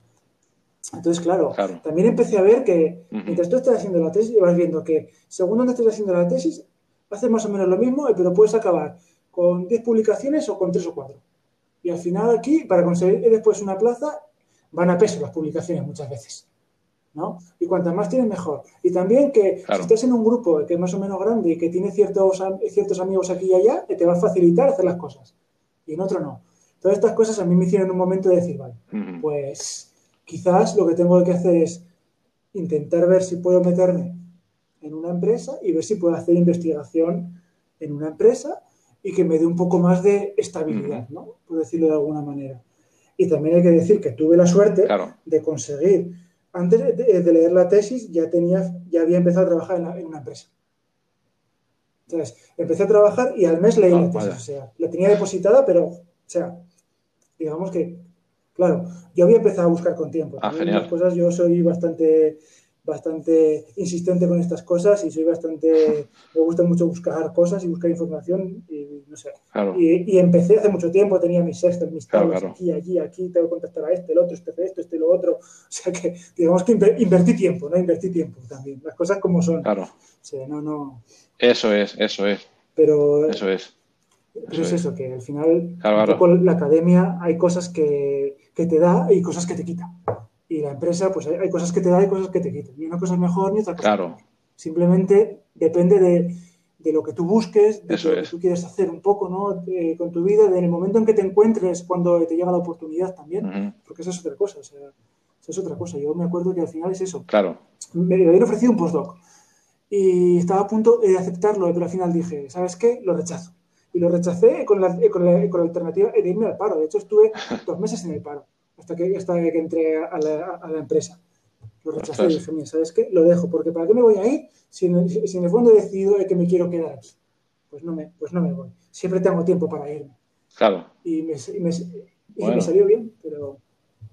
B: Entonces, claro, también empecé a ver que mientras tú estás haciendo la tesis, vas viendo que según donde estés haciendo la tesis, haces más o menos lo mismo, pero puedes acabar con 10 publicaciones o con 3 o 4. Y al final aquí, para conseguir después una plaza, van a peso las publicaciones muchas veces. ¿No? Y cuantas más tienes, mejor. Y también que si estás en un grupo que es más o menos grande y que tiene ciertos, ciertos amigos aquí y allá, te va a facilitar hacer las cosas. Y en otro no. Todas estas cosas a mí me hicieron un momento de decir, vale, pues quizás lo que tengo que hacer es intentar ver si puedo meterme en una empresa y ver si puedo hacer investigación en una empresa y que me dé un poco más de estabilidad, ¿no? Por decirlo de alguna manera. Y también hay que decir que tuve la suerte de conseguir, antes de, leer la tesis, ya, tenía, ya había empezado a trabajar en, una empresa. Entonces, empecé a trabajar y al mes leí la tesis. O sea, la tenía depositada, pero, o sea, digamos que, claro, yo había empezado a buscar con tiempo.
A: Ah, genial.
B: Las cosas, yo soy bastante bastante insistente con estas cosas y soy bastante, me gusta mucho buscar cosas y buscar información y no sé. Y, empecé hace mucho tiempo, tenía mis sextos, mis tablas aquí, allí, aquí, tengo que contactar a este, el otro, este, esto, este, lo otro. O sea que, digamos que invertí tiempo, ¿no? Invertí tiempo también, las cosas como son.
A: Claro.
B: no, no.
A: Eso es, eso es.
B: Pero,
A: eso es.
B: Eso es eso, que al final, la academia hay cosas que, que te da y cosas que te quita. Y la empresa, pues hay, cosas que te da y cosas que te quitan. Ni una cosa es mejor ni otra cosa.
A: Claro.
B: Simplemente depende de, de, lo que tú busques, de lo que tú quieres hacer un poco ¿no? con tu vida, en el momento en que te encuentres, cuando te llega la oportunidad también. Porque esa es otra cosa. O sea, esa es otra cosa. Yo me acuerdo que al final es eso.
A: Claro.
B: Me, habían ofrecido un postdoc. Y estaba a punto de aceptarlo, pero al final dije, ¿sabes qué? Lo rechazo. Y lo rechacé con la, con la, con la alternativa de irme al paro. De hecho, estuve dos meses en el paro hasta que, hasta que entré a la, a la empresa. Lo rechacé y dije, mira, ¿sabes qué? Lo dejo, porque ¿para qué me voy a ir si en, si en el fondo he decidido que me quiero quedar aquí? Pues no me, pues no me voy. Siempre tengo tiempo para irme.
A: Claro.
B: Y me, y me, y me salió bien, pero...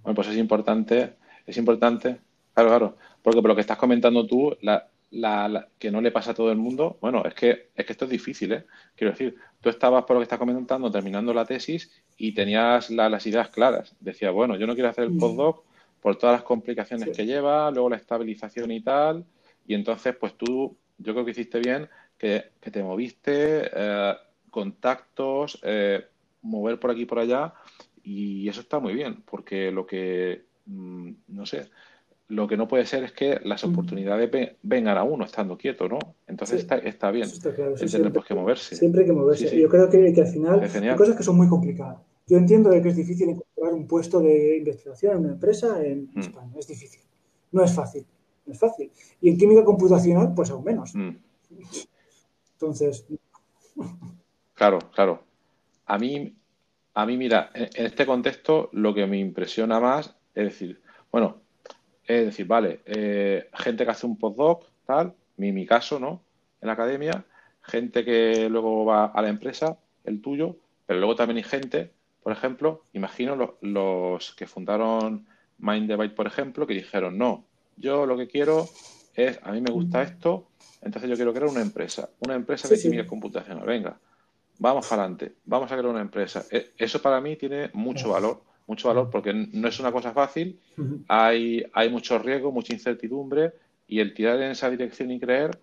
A: Bueno, pues es importante, es importante Claro, claro. Porque por lo que estás comentando tú, la, la, que no le pasa a todo el mundo, bueno, es que, es que esto es difícil, ¿eh? Quiero decir, tú estabas, por lo que estás comentando, terminando la tesis y tenías las ideas claras. Decías, bueno, yo no quiero hacer el mm. postdoc por todas las complicaciones que lleva, luego la estabilización y tal, y entonces, pues tú, yo creo que hiciste bien que, te moviste, eh, contactos, eh, mover por aquí y por allá, y eso está muy bien, porque lo que, mm, no sé, lo que no puede ser es que las oportunidades vengan a uno estando quieto, ¿no? Entonces está, está, bien.
B: Está claro. siempre, que moverse. Siempre hay que moverse. Yo creo que, al final hay cosas que son muy complicadas. Yo entiendo que es difícil encontrar un puesto de investigación en una empresa en mm. España. Es difícil. No es fácil. No es fácil. Y en química computacional, pues aún menos. Mm. Entonces.
A: Claro, claro. A mí, a mí, mira, en este contexto lo que me impresiona más es decir, bueno, es decir, vale, eh, gente que hace un postdoc, tal, mi, mi caso, ¿no? En la academia, gente que luego va a la empresa, el tuyo, pero luego también hay gente, por ejemplo, imagino los, que fundaron MindDebate, por ejemplo, que dijeron, no, yo lo que quiero es, a mí me gusta esto, entonces yo quiero crear una empresa, una empresa de química computacional, venga, vamos para adelante, vamos a crear una empresa. E, eso para mí tiene mucho valor mucho valor porque no es una cosa fácil, hay, hay mucho riesgo, mucha incertidumbre y el tirar en esa dirección y creer,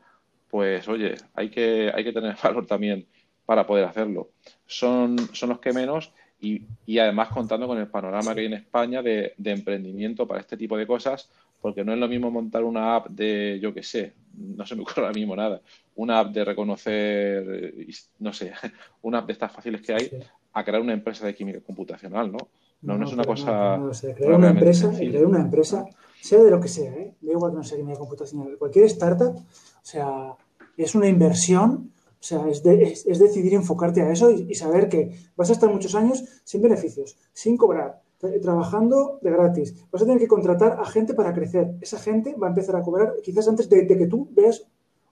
A: pues oye, hay que, hay que tener valor también para poder hacerlo. Son, son los que menos y, y además contando con el panorama que hay en España de, de, emprendimiento para este tipo de cosas, porque no es lo mismo montar una app de, yo qué sé, no se me ocurre ahora mismo nada, una app de reconocer, no sé, una app de estas fáciles que hay, a crear una empresa de química computacional, ¿no? No, no, es una cosa.
B: No, crear una empresa, crear una empresa, sea de lo que sea, ¿eh? da igual que no sea química computacional, cualquier startup, o sea, es una inversión, o sea, es, es, decidir enfocarte a eso y, saber que vas a estar muchos años sin beneficios, sin cobrar, trabajando de gratis. Vas a tener que contratar a gente para crecer. Esa gente va a empezar a cobrar quizás antes de, que tú veas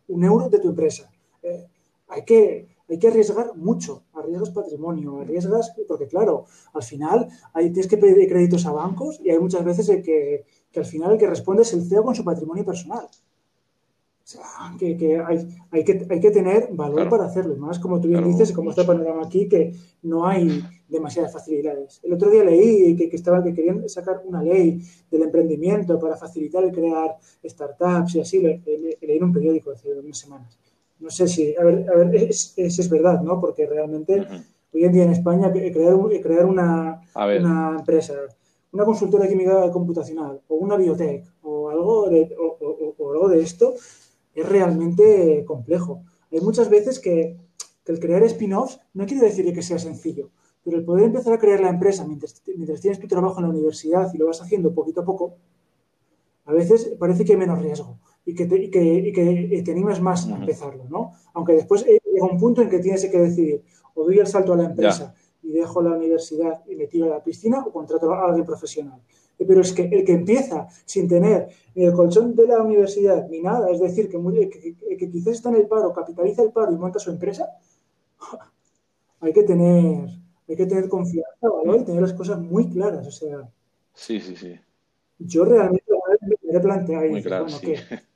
B: un euro de tu empresa. Eh, hay que hay que arriesgar mucho, arriesgas patrimonio, arriesgas, porque claro, al final hay, tienes que pedir créditos a bancos y hay muchas veces que, que al final el que responde es el CEO con su patrimonio personal. O sea, que, que, hay, hay, que hay que tener valor para hacerlo. Más como tú bien dices, como está el panorama aquí, que no hay demasiadas facilidades. El otro día leí que, que, estaba, que querían sacar una ley del emprendimiento para facilitar el crear startups y así. Leí en un periódico hace unas semanas no sé si, a ver, a ver es, es, verdad, ¿no? Porque realmente hoy en día en España crear, crear una, una, empresa, una consultora química computacional o una biotech o algo de, o, algo de esto es realmente complejo. Hay muchas veces que, que el crear spin-offs no quiere decir que sea sencillo, pero el poder empezar a crear la empresa mientras, mientras tienes tu trabajo en la universidad y lo vas haciendo poquito a poco, a veces parece que hay menos riesgo y que te, y que, y que te animas más a empezarlo, ¿no? Aunque después llega un punto en que tienes que decidir, o doy el salto a la empresa y dejo la universidad y me tiro a la piscina, o contrato a alguien profesional. Pero es que el que empieza sin tener ni el colchón de la universidad ni nada, es decir, que, que, que quizás está en el paro, capitaliza el paro y monta su empresa, hay que tener, hay que tener confianza, ¿vale? Y tener las cosas muy claras, o sea.
A: Sí, sí, sí.
B: Yo realmente me he planteado y bueno,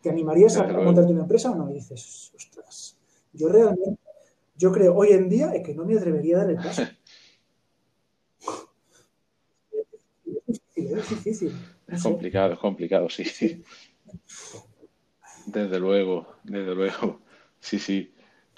B: ¿te animarías a, montarte una empresa o no? Y dices, ostras, yo realmente, yo creo hoy en día es que no me atrevería a dar el paso.
A: es difícil. Es complicado, es complicado, sí. Desde luego, desde luego. Sí, sí.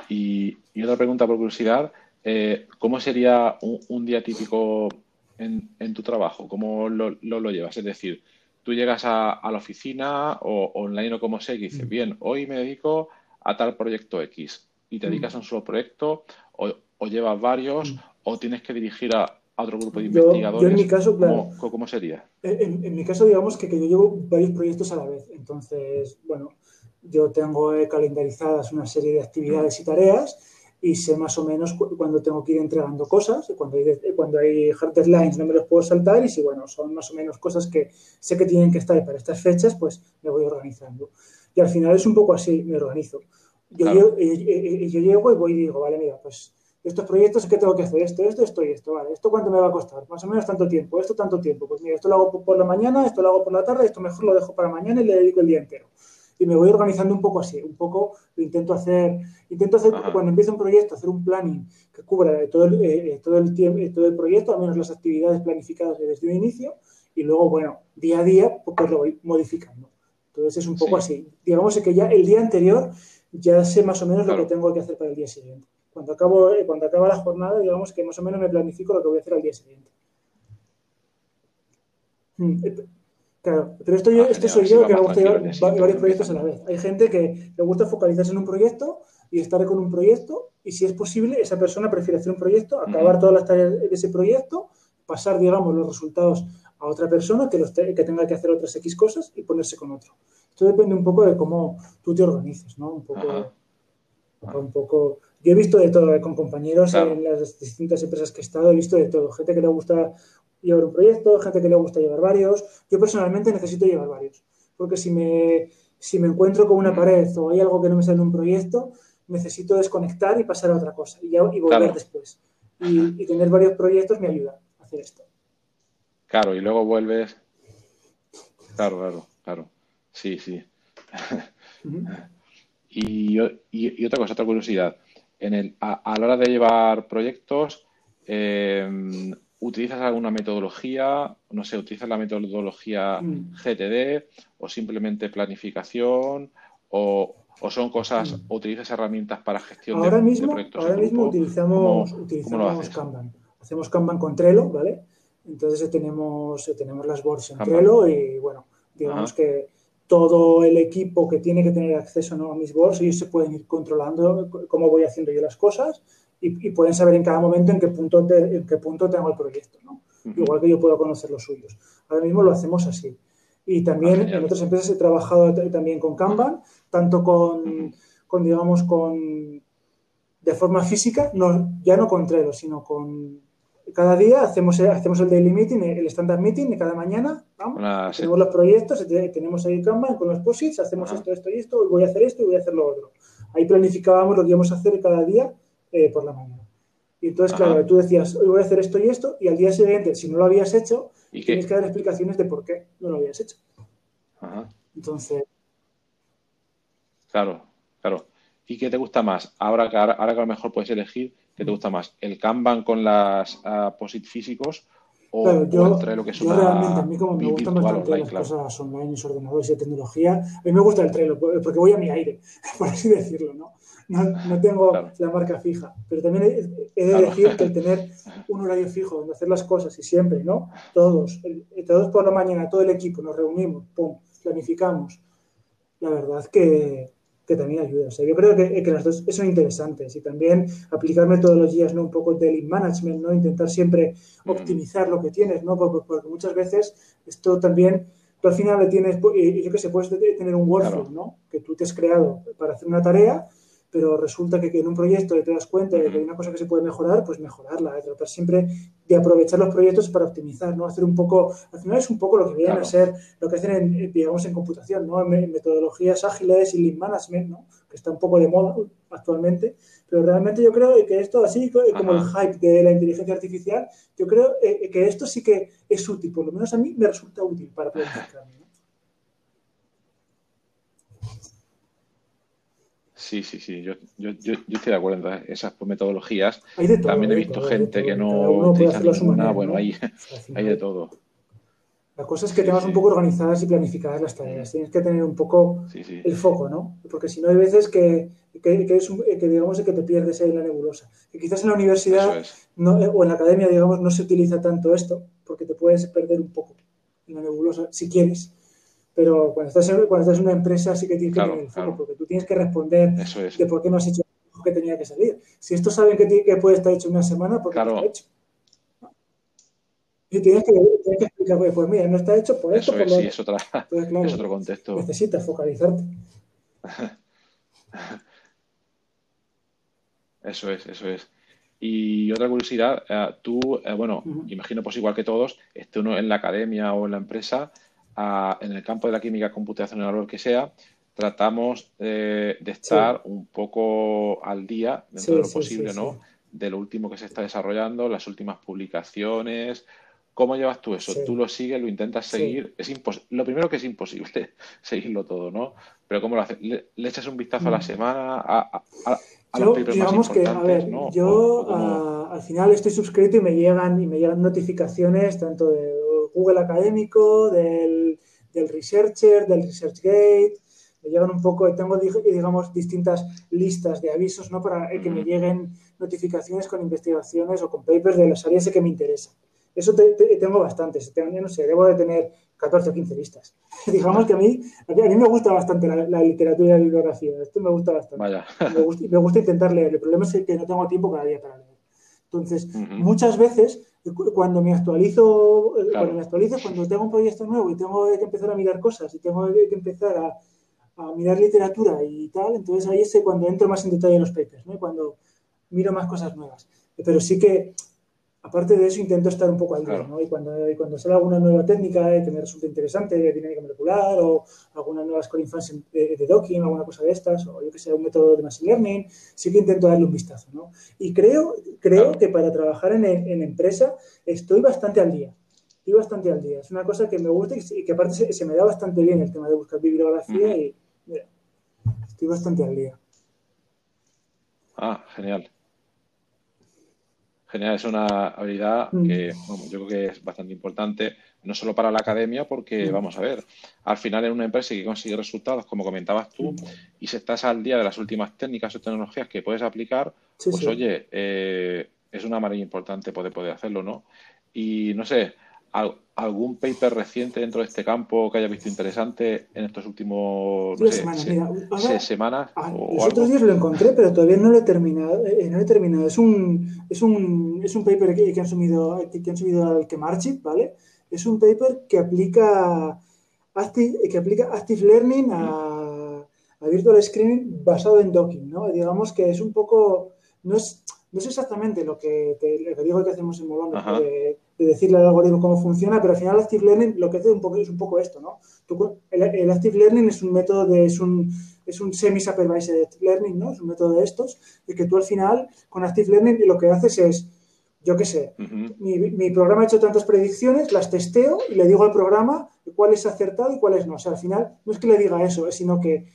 A: Y, otra pregunta por curiosidad, eh, ¿cómo sería un, día típico en, en, tu trabajo? ¿Cómo lo, lo, llevas? Es decir, tú llegas a, la oficina o online o como sea y dices, mm. bien, hoy me dedico a tal proyecto X y te mm. dedicas a un solo proyecto o, llevas varios mm. o tienes que dirigir a, otro grupo de investigadores.
B: Yo en mi caso, claro.
A: ¿Cómo, sería?
B: En, mi caso, digamos que, yo llevo varios proyectos a la vez. Entonces, bueno, yo tengo calendarizadas una serie de actividades y tareas y sé más o menos cuando tengo que ir entregando cosas, cuando hay, cuando hay hard deadlines no me los puedo saltar y si, bueno, son más o menos cosas que sé que tienen que estar para estas fechas, pues me voy organizando. Y al final es un poco así, me organizo. Yo, llego, yo, llego y voy y digo, vale, mira, pues estos proyectos que tengo que hacer esto, esto, esto y esto, vale, ¿esto cuánto me va a costar? Más o menos tanto tiempo, esto tanto tiempo. Pues mira, esto lo hago por la mañana, esto lo hago por la tarde, esto mejor lo dejo para mañana y le dedico el día entero. Y me voy organizando un poco así, un poco lo intento hacer, intento hacer cuando empiezo un proyecto, hacer un planning que cubra todo el, eh, eh, todo el tiempo, todo el proyecto, al menos las actividades planificadas desde un inicio, y luego, bueno, día a día, pues, pues lo voy modificando. Entonces es un poco así. Digamos que ya el día anterior ya sé más o menos lo que tengo que hacer para el día siguiente. Cuando acabo, eh, cuando acaba la jornada, digamos que más o menos me planifico lo que voy a hacer al día siguiente. Claro, pero esto, yo, ah, esto soy yo que me gusta llevar varios proyectos a la vez. Hay gente que le gusta focalizarse en un proyecto y estar con un proyecto y si es posible, esa persona prefiere hacer un proyecto, acabar todas las tareas de ese proyecto, pasar, digamos, los resultados a otra persona que, los que tenga que hacer otras X cosas y ponerse con otro. Esto depende un poco de cómo tú te organizas, ¿no? Un poco, un poco yo he visto de todo, eh, con compañeros en las distintas empresas que he estado, he visto de todo. Gente que le gusta llevar un proyecto, gente que le gusta llevar varios. Yo personalmente necesito llevar varios, porque si me, si me encuentro con una pared o hay algo que no me sale en un proyecto, necesito desconectar y pasar a otra cosa y, y volver después. Y, tener varios proyectos me ayuda a hacer esto.
A: Claro, y luego vuelves. Claro, claro, claro. Sí, sí. y, y, otra cosa, otra curiosidad en el, a, la hora de llevar proyectos, eh, ¿utilizas alguna metodología? No sé, ¿utilizas la metodología mm. GTD o simplemente planificación? ¿O, son cosas, o mm. utilizas herramientas para gestión
B: de,
A: proyectos?
B: Ahora mismo utilizamos, utilizamos Kanban. Hacemos Kanban con Trello, ¿vale? Entonces tenemos, tenemos las boards en Trello y bueno, digamos que todo el equipo que tiene que tener acceso a mis boards, ellos se pueden ir controlando cómo voy haciendo yo las cosas y, pueden saber en cada momento en qué punto, en qué punto tengo el proyecto, ¿no? Igual que yo puedo conocer los suyos. Ahora mismo lo hacemos así. Y también ah, en otras empresas he trabajado también con Kanban, tanto con, con, digamos, con de forma física, no, ya no con Trello, sino con cada día hacemos, hacemos el daily meeting, el standard meeting de cada mañana, vamos, tenemos los proyectos, tenemos ahí Kanban con los posits, hacemos esto, esto y esto, voy a hacer esto y voy a hacer lo otro. Ahí planificábamos lo que íbamos a hacer cada día eh, por la mañana. Y entonces, claro, tú decías, hoy voy a hacer esto y esto, y al día siguiente, si no lo habías hecho, tienes que dar explicaciones de por qué no lo habías hecho. Entonces.
A: Claro, claro. ¿Y qué te gusta más? Ahora que, ahora, que a lo mejor puedes elegir, ¿qué te gusta más? ¿El Kanban con las uh, POSIT físicos o,
B: claro, yo, lo que es yo realmente, a mí como me gustan bastante las cosas online, los ordenadores y tecnología, a mí me gusta el Trello porque voy a mi aire, por así decirlo, ¿no? No, no tengo la marca fija, pero también he, de decir que el tener un horario fijo donde hacer las cosas y siempre, ¿no? Todos, todos por la mañana, todo el equipo nos reunimos, pum, planificamos. La verdad que, que también ayuda. O sea, yo creo que, que, las dos son interesantes y también aplicar metodologías, ¿no? Un poco de lead management, ¿no? Intentar siempre mm. optimizar lo que tienes, ¿no? Porque, muchas veces esto también, tú al final le tienes, yo que sé, puedes tener un workflow, ¿no? Que tú te has creado para hacer una tarea pero resulta que, en un proyecto te das cuenta de que hay una cosa que se puede mejorar, pues mejorarla, tratar siempre de aprovechar los proyectos para optimizar, ¿no? Hacer un poco, al final es un poco lo que viene a ser lo que hacen, en, digamos, en computación, ¿no? En, metodologías ágiles y lean management, ¿no? Que está un poco de moda actualmente, pero realmente yo creo que esto, así como el hype de la inteligencia artificial, yo creo eh, que esto sí que es útil, por lo menos a mí me resulta útil para planificar.
A: Sí, sí, sí, yo, yo, yo, estoy de acuerdo en esas metodologías. También he visto gente que no utiliza ninguna, bueno, hay, hay de todo.
B: La cosa es que tengas un poco organizadas y planificadas las tareas. Tienes que tener un poco el foco, ¿no? Porque si no hay veces que, que, que, digamos que te pierdes ahí en la nebulosa. Que quizás en la universidad no, o en la academia, digamos, no se utiliza tanto esto, porque te puedes perder un poco en la nebulosa, si quieres. Pero cuando estás, en, cuando estás en una empresa sí que tienes que tener el foco, porque tú tienes que responder de por qué no has hecho lo que tenía que salir. Si estos saben que, que puede estar hecho una semana, ¿por qué no está hecho? Y tienes que, tienes que explicar, pues, pues mira, no está hecho por esto.
A: Eso es, sí, es, otra, es otro contexto.
B: Necesitas focalizarte.
A: Eso es, eso es. Y otra curiosidad, eh, tú, eh, bueno, imagino pues igual que todos, esté uno en la academia o en la empresa, en el campo de la química computacional o lo que sea, tratamos de estar un poco al día, dentro de lo posible, ¿no? de lo último que se está desarrollando, las últimas publicaciones. ¿Cómo llevas tú eso? ¿Tú lo sigues, lo intentas seguir? Es lo primero que es imposible seguirlo todo, ¿no? Pero ¿cómo lo haces? ¿Le, echas un vistazo a la mm. semana? A,
B: yo, digamos que, a ver, yo ah, al final estoy suscrito y me llegan y me llegan notificaciones tanto de Google Académico, del, del Researcher, del ResearchGate, me llegan un poco, tengo digamos distintas listas de avisos, ¿no? Para que me lleguen notificaciones con investigaciones o con papers de las áreas que me interesan. Eso tengo bastantes, tengo, no sé, debo de tener 14 o 15 listas. Digamos que a mí, a mí me gusta bastante la, literatura y la bibliografía, esto me gusta bastante. Me, gusta, intentar leer, el problema es que no tengo tiempo cada día para leer. Entonces, muchas veces, cuando me actualizo, cuando me actualizo, cuando tengo un proyecto nuevo y tengo que empezar a mirar cosas y tengo que empezar a, a mirar literatura y tal, entonces ahí es cuando entro más en detalle en los papers, ¿no? cuando miro más cosas nuevas. Pero sí que aparte de eso, intento estar un poco al día, ¿no? Y cuando, cuando sale alguna nueva técnica que me resulta interesante, de dinámica molecular, o alguna nueva score infancy de, de, docking, alguna cosa de estas, o yo que sé, un método de machine learning, sí que intento darle un vistazo, ¿no? Y creo, creo que para trabajar en, en, empresa estoy bastante al día. Estoy bastante al día. Es una cosa que me gusta y que aparte se, me da bastante bien el tema de buscar bibliografía y mira, estoy bastante al día.
A: Ah, genial. Genial, es una habilidad mm. que yo creo que es bastante importante, no solo para la academia, porque mm. vamos a ver, al final en una empresa que consigue resultados, como comentabas tú, mm. y si estás al día de las últimas técnicas o tecnologías que puedes aplicar, pues oye, eh, es una manera importante poder, poder hacerlo, ¿no? Y no sé, algún paper reciente dentro de este campo que haya visto interesante en estos últimos semanas.
B: Ah, los otros días lo encontré, pero todavía no lo he terminado. Eh, no he terminado. Es un, es un, es un paper que, han subido, que, han subido al Kemarchip, ¿vale? Es un paper que aplica Active, que aplica Active Learning a, a Virtual Screening basado en Docking, ¿no? Digamos que es un poco... No es, no es exactamente lo que te, digo que hacemos en Molón, de, decirle al algoritmo cómo funciona, pero al final Active Learning lo que hace un poco, es un poco esto, ¿no? el, Active Learning es un método de, es un, es un semi-supervised learning, ¿no? Es un método de estos, y que tú al final, con Active Learning, lo que haces es, yo qué sé, mi, mi, programa ha hecho tantas predicciones, las testeo y le digo al programa cuál es acertado y cuál es no. O sea, al final, no es que le diga eso, sino que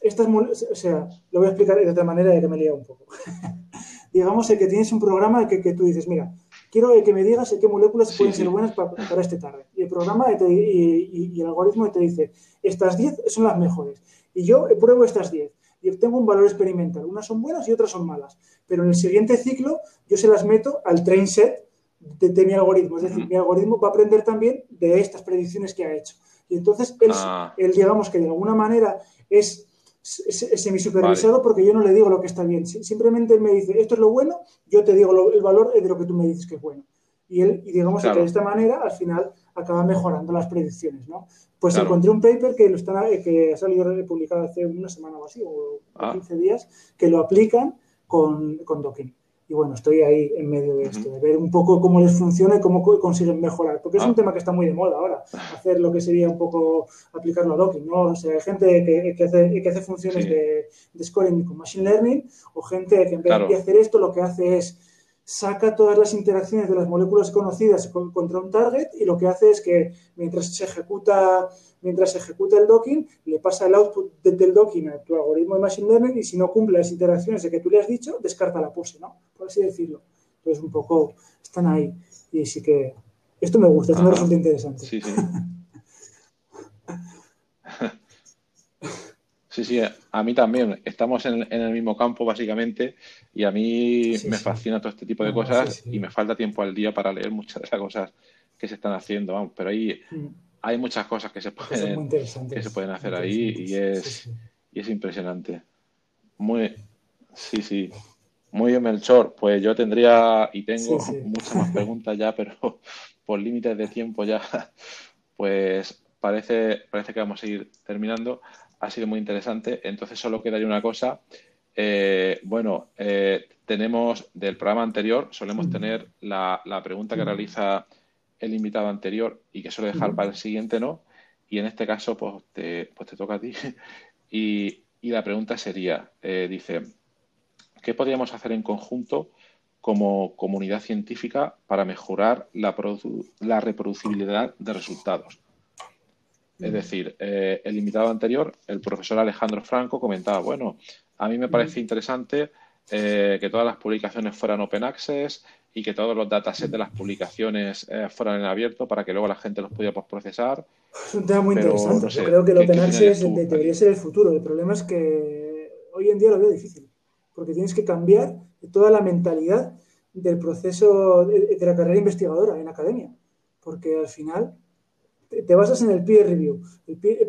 B: estas, o sea, lo voy a explicar de otra manera de que me lía un poco. digamos, el que tienes un programa que, que tú dices, mira, quiero que me digas qué moléculas pueden ser buenas para, este target. Y el programa y, el algoritmo te dice, estas 10 son las mejores. Y yo pruebo estas 10 y obtengo un valor experimental. Unas son buenas y otras son malas. Pero en el siguiente ciclo yo se las meto al train set de, mi algoritmo. Es decir, mi algoritmo va a aprender también de estas predicciones que ha hecho. Y entonces él, ah. él digamos que de alguna manera es semi-supervisado porque yo no le digo lo que está bien. Simplemente él me dice, esto es lo bueno, yo te digo el valor de lo que tú me dices que es bueno. Y él, y digamos que de esta manera, al final, acaba mejorando las predicciones, ¿no? Pues encontré un paper que, lo está, que ha salido publicado hace una semana o así, o 15 ah. días, que lo aplican con, con Docking y bueno, estoy ahí en medio de esto, de ver un poco cómo les funciona y cómo consiguen mejorar, porque es un ah. tema que está muy de moda ahora, hacer lo que sería un poco aplicarlo a docking, ¿no? O sea, hay gente que, que, hace, que hace, funciones de, de, scoring con machine learning o gente que en vez de hacer esto lo que hace es saca todas las interacciones de las moléculas conocidas contra un target y lo que hace es que mientras se ejecuta mientras ejecuta el docking, le pasa el output del docking a tu algoritmo de Machine Learning y si no cumple las interacciones de que tú le has dicho, descarta la pose, ¿no? Por así decirlo. Entonces, un poco están ahí. Y sí que esto me gusta, esto me resulta interesante.
A: Sí, sí. Sí, sí, a mí también. Estamos en, el mismo campo, básicamente, y a mí me fascina todo este tipo de cosas y me falta tiempo al día para leer muchas de las cosas que se están haciendo, vamos, pero ahí mm. Hay muchas cosas que se pueden, que se pueden hacer ahí y es, y es impresionante. Muy, sí, sí. Muy bien, Melchor. Pues yo tendría y tengo muchas más preguntas ya, pero por límites de tiempo ya, pues parece, parece que vamos a ir terminando ha sido muy interesante. Entonces solo quedaría una cosa. Eh, bueno, eh, tenemos del programa anterior, solemos tener la, pregunta que realiza el invitado anterior y que suele dejar para el siguiente, ¿no? Y en este caso, pues te, pues te toca a ti. Y, la pregunta sería, eh, dice, ¿qué podríamos hacer en conjunto como comunidad científica para mejorar la, la reproducibilidad de resultados. Es decir, eh, el invitado anterior, el profesor Alejandro Franco, comentaba, bueno, a mí me parece interesante eh, que todas las publicaciones fueran open access y que todos los datasets de las publicaciones eh, fueran en abierto para que luego la gente los pudiera procesar.
B: Es un tema muy interesante. Yo creo que el open access debería ser el futuro. El problema es que hoy en día lo veo difícil, porque tienes que cambiar toda la mentalidad del proceso de, la carrera investigadora en academia, porque al final te, basas en el peer review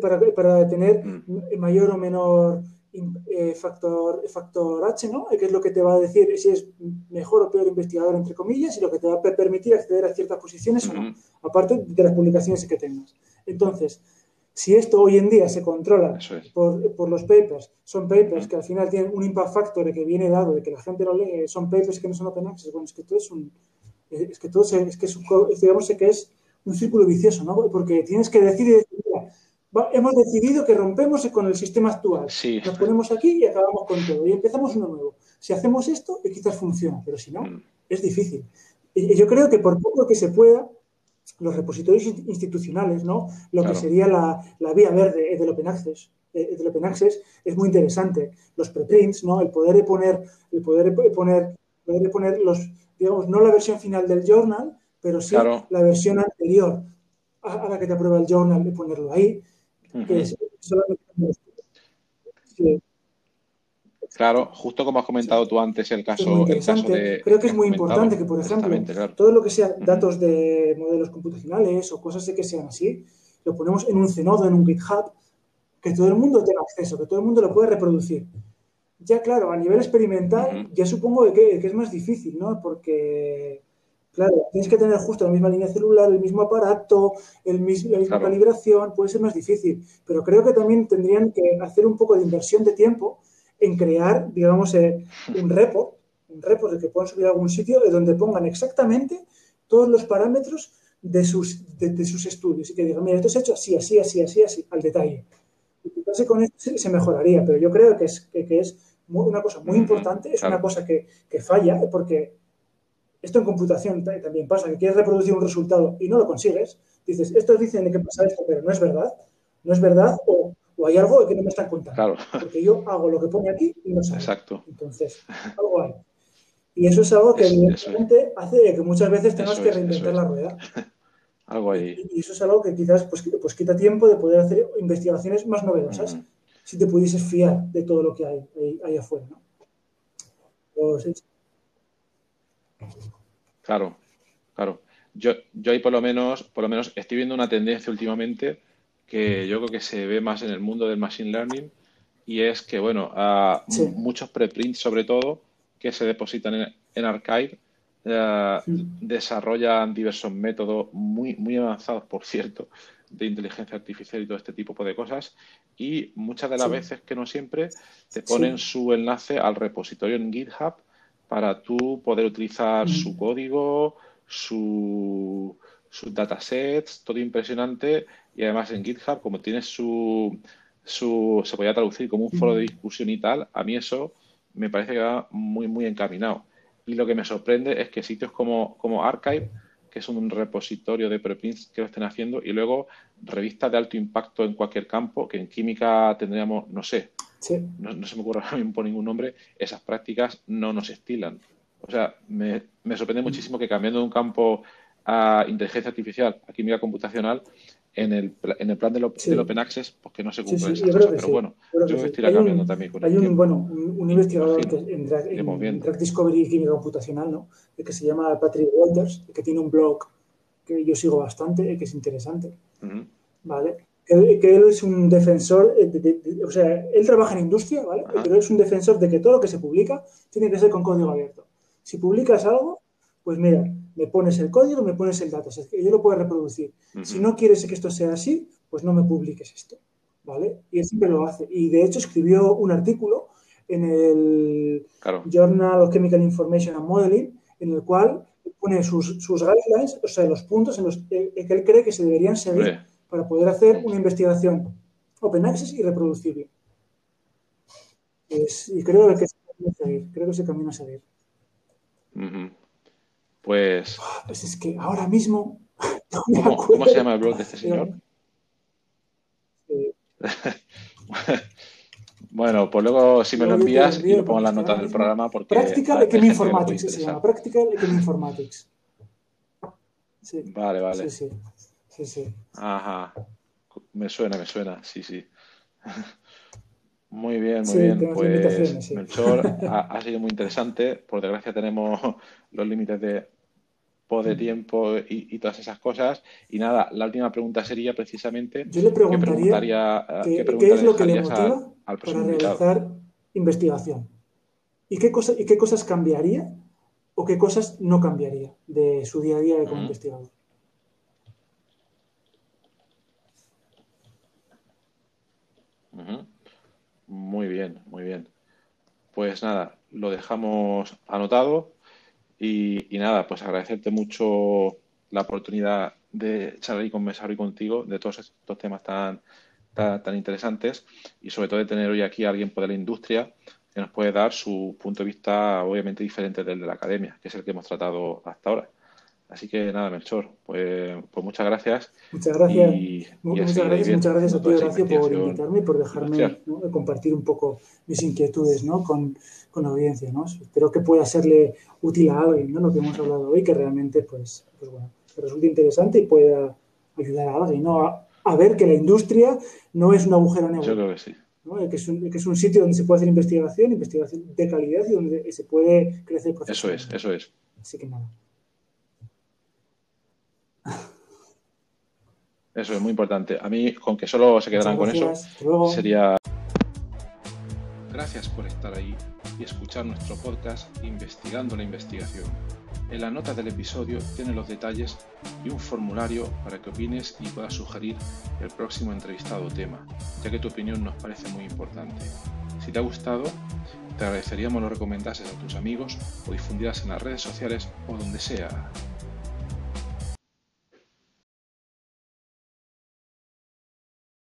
B: para, para tener mm. mayor o menor eh, factor, factor H, ¿no? que es lo que te va a decir si es mejor o peor investigador, entre comillas, y lo que te va a permitir acceder a ciertas posiciones o no, aparte de las publicaciones que tengas. Entonces, si esto hoy en día se controla por, los papers, son papers que al final tienen un impact factor que viene dado de que la gente lo lee, son papers que no son open access, bueno, es que todo es un, es que todo es, que es, digamos que es un círculo vicioso, ¿no? Porque tienes que decir, hemos decidido que rompemos con el sistema actual. Nos ponemos aquí y acabamos con todo. Y empezamos uno nuevo. Si hacemos esto, quizás funciona, pero si no, mm. es difícil. Y yo creo que por poco que se pueda, los repositorios institucionales, ¿no? Lo que sería la, vía verde del Open Access, eh, del Open Access es muy interesante. Los preprints, ¿no? El poder poner, el poder poner, poder poner los, digamos, no la versión final del journal, pero sí la versión anterior a, la que te aprueba el journal ponerlo ahí.
A: Claro, justo como has comentado tú antes el caso,
B: de, Creo que es muy importante que, por ejemplo, todo lo que sea datos de modelos computacionales o cosas de que sean así, lo ponemos en un cenodo, en un GitHub, que todo el mundo tenga acceso, que todo el mundo lo pueda reproducir. Ya claro, a nivel experimental, ya supongo que, que, es más difícil, ¿no? Porque Claro, tienes que tener justo la misma línea celular, el mismo aparato, el mismo, la misma calibración, puede ser más difícil, pero creo que también tendrían que hacer un poco de inversión de tiempo en crear, digamos, eh, un report, un report de que puedan subir a algún sitio de donde pongan exactamente todos los parámetros de sus, de, sus estudios y que digan, mira, esto es hecho así, así, así, así, así, al detalle. Y quizás con esto se, mejoraría, pero yo creo que es, que, es una cosa muy importante, es una cosa que, que falla, porque esto en computación también pasa, que quieres reproducir un resultado y no lo consigues. Dices, estos dicen que pasa esto, pero no es verdad. No es verdad o, hay algo que no me están contando. Porque yo hago lo que pone aquí y no sé.
A: Exacto.
B: Entonces, algo hay. Y eso es algo que evidentemente hace que muchas veces tengas que reinventar la rueda.
A: algo ahí.
B: Y, eso es algo que quizás pues, pues, quita tiempo de poder hacer investigaciones más novedosas si te pudieses fiar de todo lo que hay ahí, afuera. ¿no? Pues,
A: Claro, claro. Yo, yo ahí por lo menos, por lo menos estoy viendo una tendencia últimamente que yo creo que se ve más en el mundo del machine learning y es que, bueno, muchos preprints sobre todo que se depositan en, Archive eh, desarrollan diversos métodos muy, muy avanzados, por cierto, de inteligencia artificial y todo este tipo de cosas. Y muchas de las veces, que no siempre, te ponen su enlace al repositorio en GitHub para tú poder utilizar su código, su, sus datasets, todo impresionante. Y además en GitHub, como tiene su, su, se podría traducir como un foro de discusión y tal, a mí eso me parece que va muy, muy encaminado. Y lo que me sorprende es que sitios como, como Archive, que es un repositorio de preprints que lo estén haciendo, y luego revistas de alto impacto en cualquier campo, que en química tendríamos, no sé, no, se me ocurre ahora mismo por ningún nombre, esas prácticas no nos estilan. O sea, me, sorprende muchísimo que cambiando de un campo a inteligencia artificial, a química computacional, en el, en el plan del, Open Access, pues que no se cumplen esas cosas. Pero bueno, yo me estoy cambiando también
B: Hay un, bueno, un, investigador en, en, Drug Discovery y Química Computacional, ¿no? que se llama Patrick Walters, que tiene un blog que yo sigo bastante, que es interesante. ¿Vale? Que él es un defensor, eh, o sea, él trabaja en industria, ¿vale? Pero es un defensor de que todo lo que se publica tiene que ser con código abierto. Si publicas algo, pues mira, me pones el código, me pones el dato, que yo lo puedo reproducir. Si no quieres que esto sea así, pues no me publiques esto, ¿vale? Y él siempre lo hace. Y de hecho escribió un artículo en el Journal of Chemical Information and Modeling, en el cual pone sus, sus guidelines, o sea, los puntos en los que él cree que se deberían seguir para poder hacer una investigación open access y reproducible. y creo que seguir, creo que ese camino a seguir.
A: Pues.
B: Pues es que ahora mismo.
A: ¿Cómo, se llama el blog de este señor? bueno, pues luego si me lo envías y lo pongo en las notas del programa porque...
B: Practical Economy Informatics se llama, Practical Economy Informatics.
A: Sí. Vale, vale.
B: Sí, sí. Sí, sí.
A: Ajá. Me suena, me suena, sí, sí. Muy bien, muy bien. Pues Melchor, ha, sido muy interesante. Por desgracia tenemos los límites de, de mm. tiempo y, todas esas cosas. Y nada, la última pregunta sería precisamente...
B: Yo le preguntaría, ¿qué, es lo que le motiva para realizar investigación? ¿Y qué, cosa, ¿Y qué cosas cambiaría o qué cosas no cambiaría de su día a día como investigador?
A: Muy bien, muy bien. Pues nada, lo dejamos anotado y, nada, pues agradecerte mucho la oportunidad de charlar y conversar hoy contigo de todos estos temas tan, tan, interesantes y sobre todo de tener hoy aquí a alguien de la industria que nos puede dar su punto de vista obviamente diferente del de la academia, que es el que hemos tratado hasta ahora. Así que nada, Melchor, pues, pues muchas gracias.
B: Muchas gracias. muchas, gracias muchas gracias a ti, Horacio, por invitarme y por dejarme compartir un poco mis inquietudes ¿no? con, con, la audiencia. ¿no? Espero que pueda serle útil a alguien ¿no? lo que hemos hablado hoy, que realmente pues, pues bueno, que resulte interesante y pueda ayudar a alguien ¿no? a, ver que la industria no es un agujero negro.
A: Yo creo que sí.
B: Que, es un, que, es un, sitio donde se puede hacer investigación, investigación de calidad y donde se puede crecer
A: Eso es, eso es.
B: Así que nada.
A: Eso es muy importante. A mí, con que solo se quedaran con eso, sería... Gracias por estar ahí y escuchar nuestro podcast Investigando la Investigación. En la nota del episodio tiene los detalles y un formulario para que opines y puedas sugerir el próximo entrevistado o tema, ya que tu opinión nos parece muy importante. Si te ha gustado, te agradeceríamos lo recomendases a tus amigos o difundieras en las redes sociales o donde sea.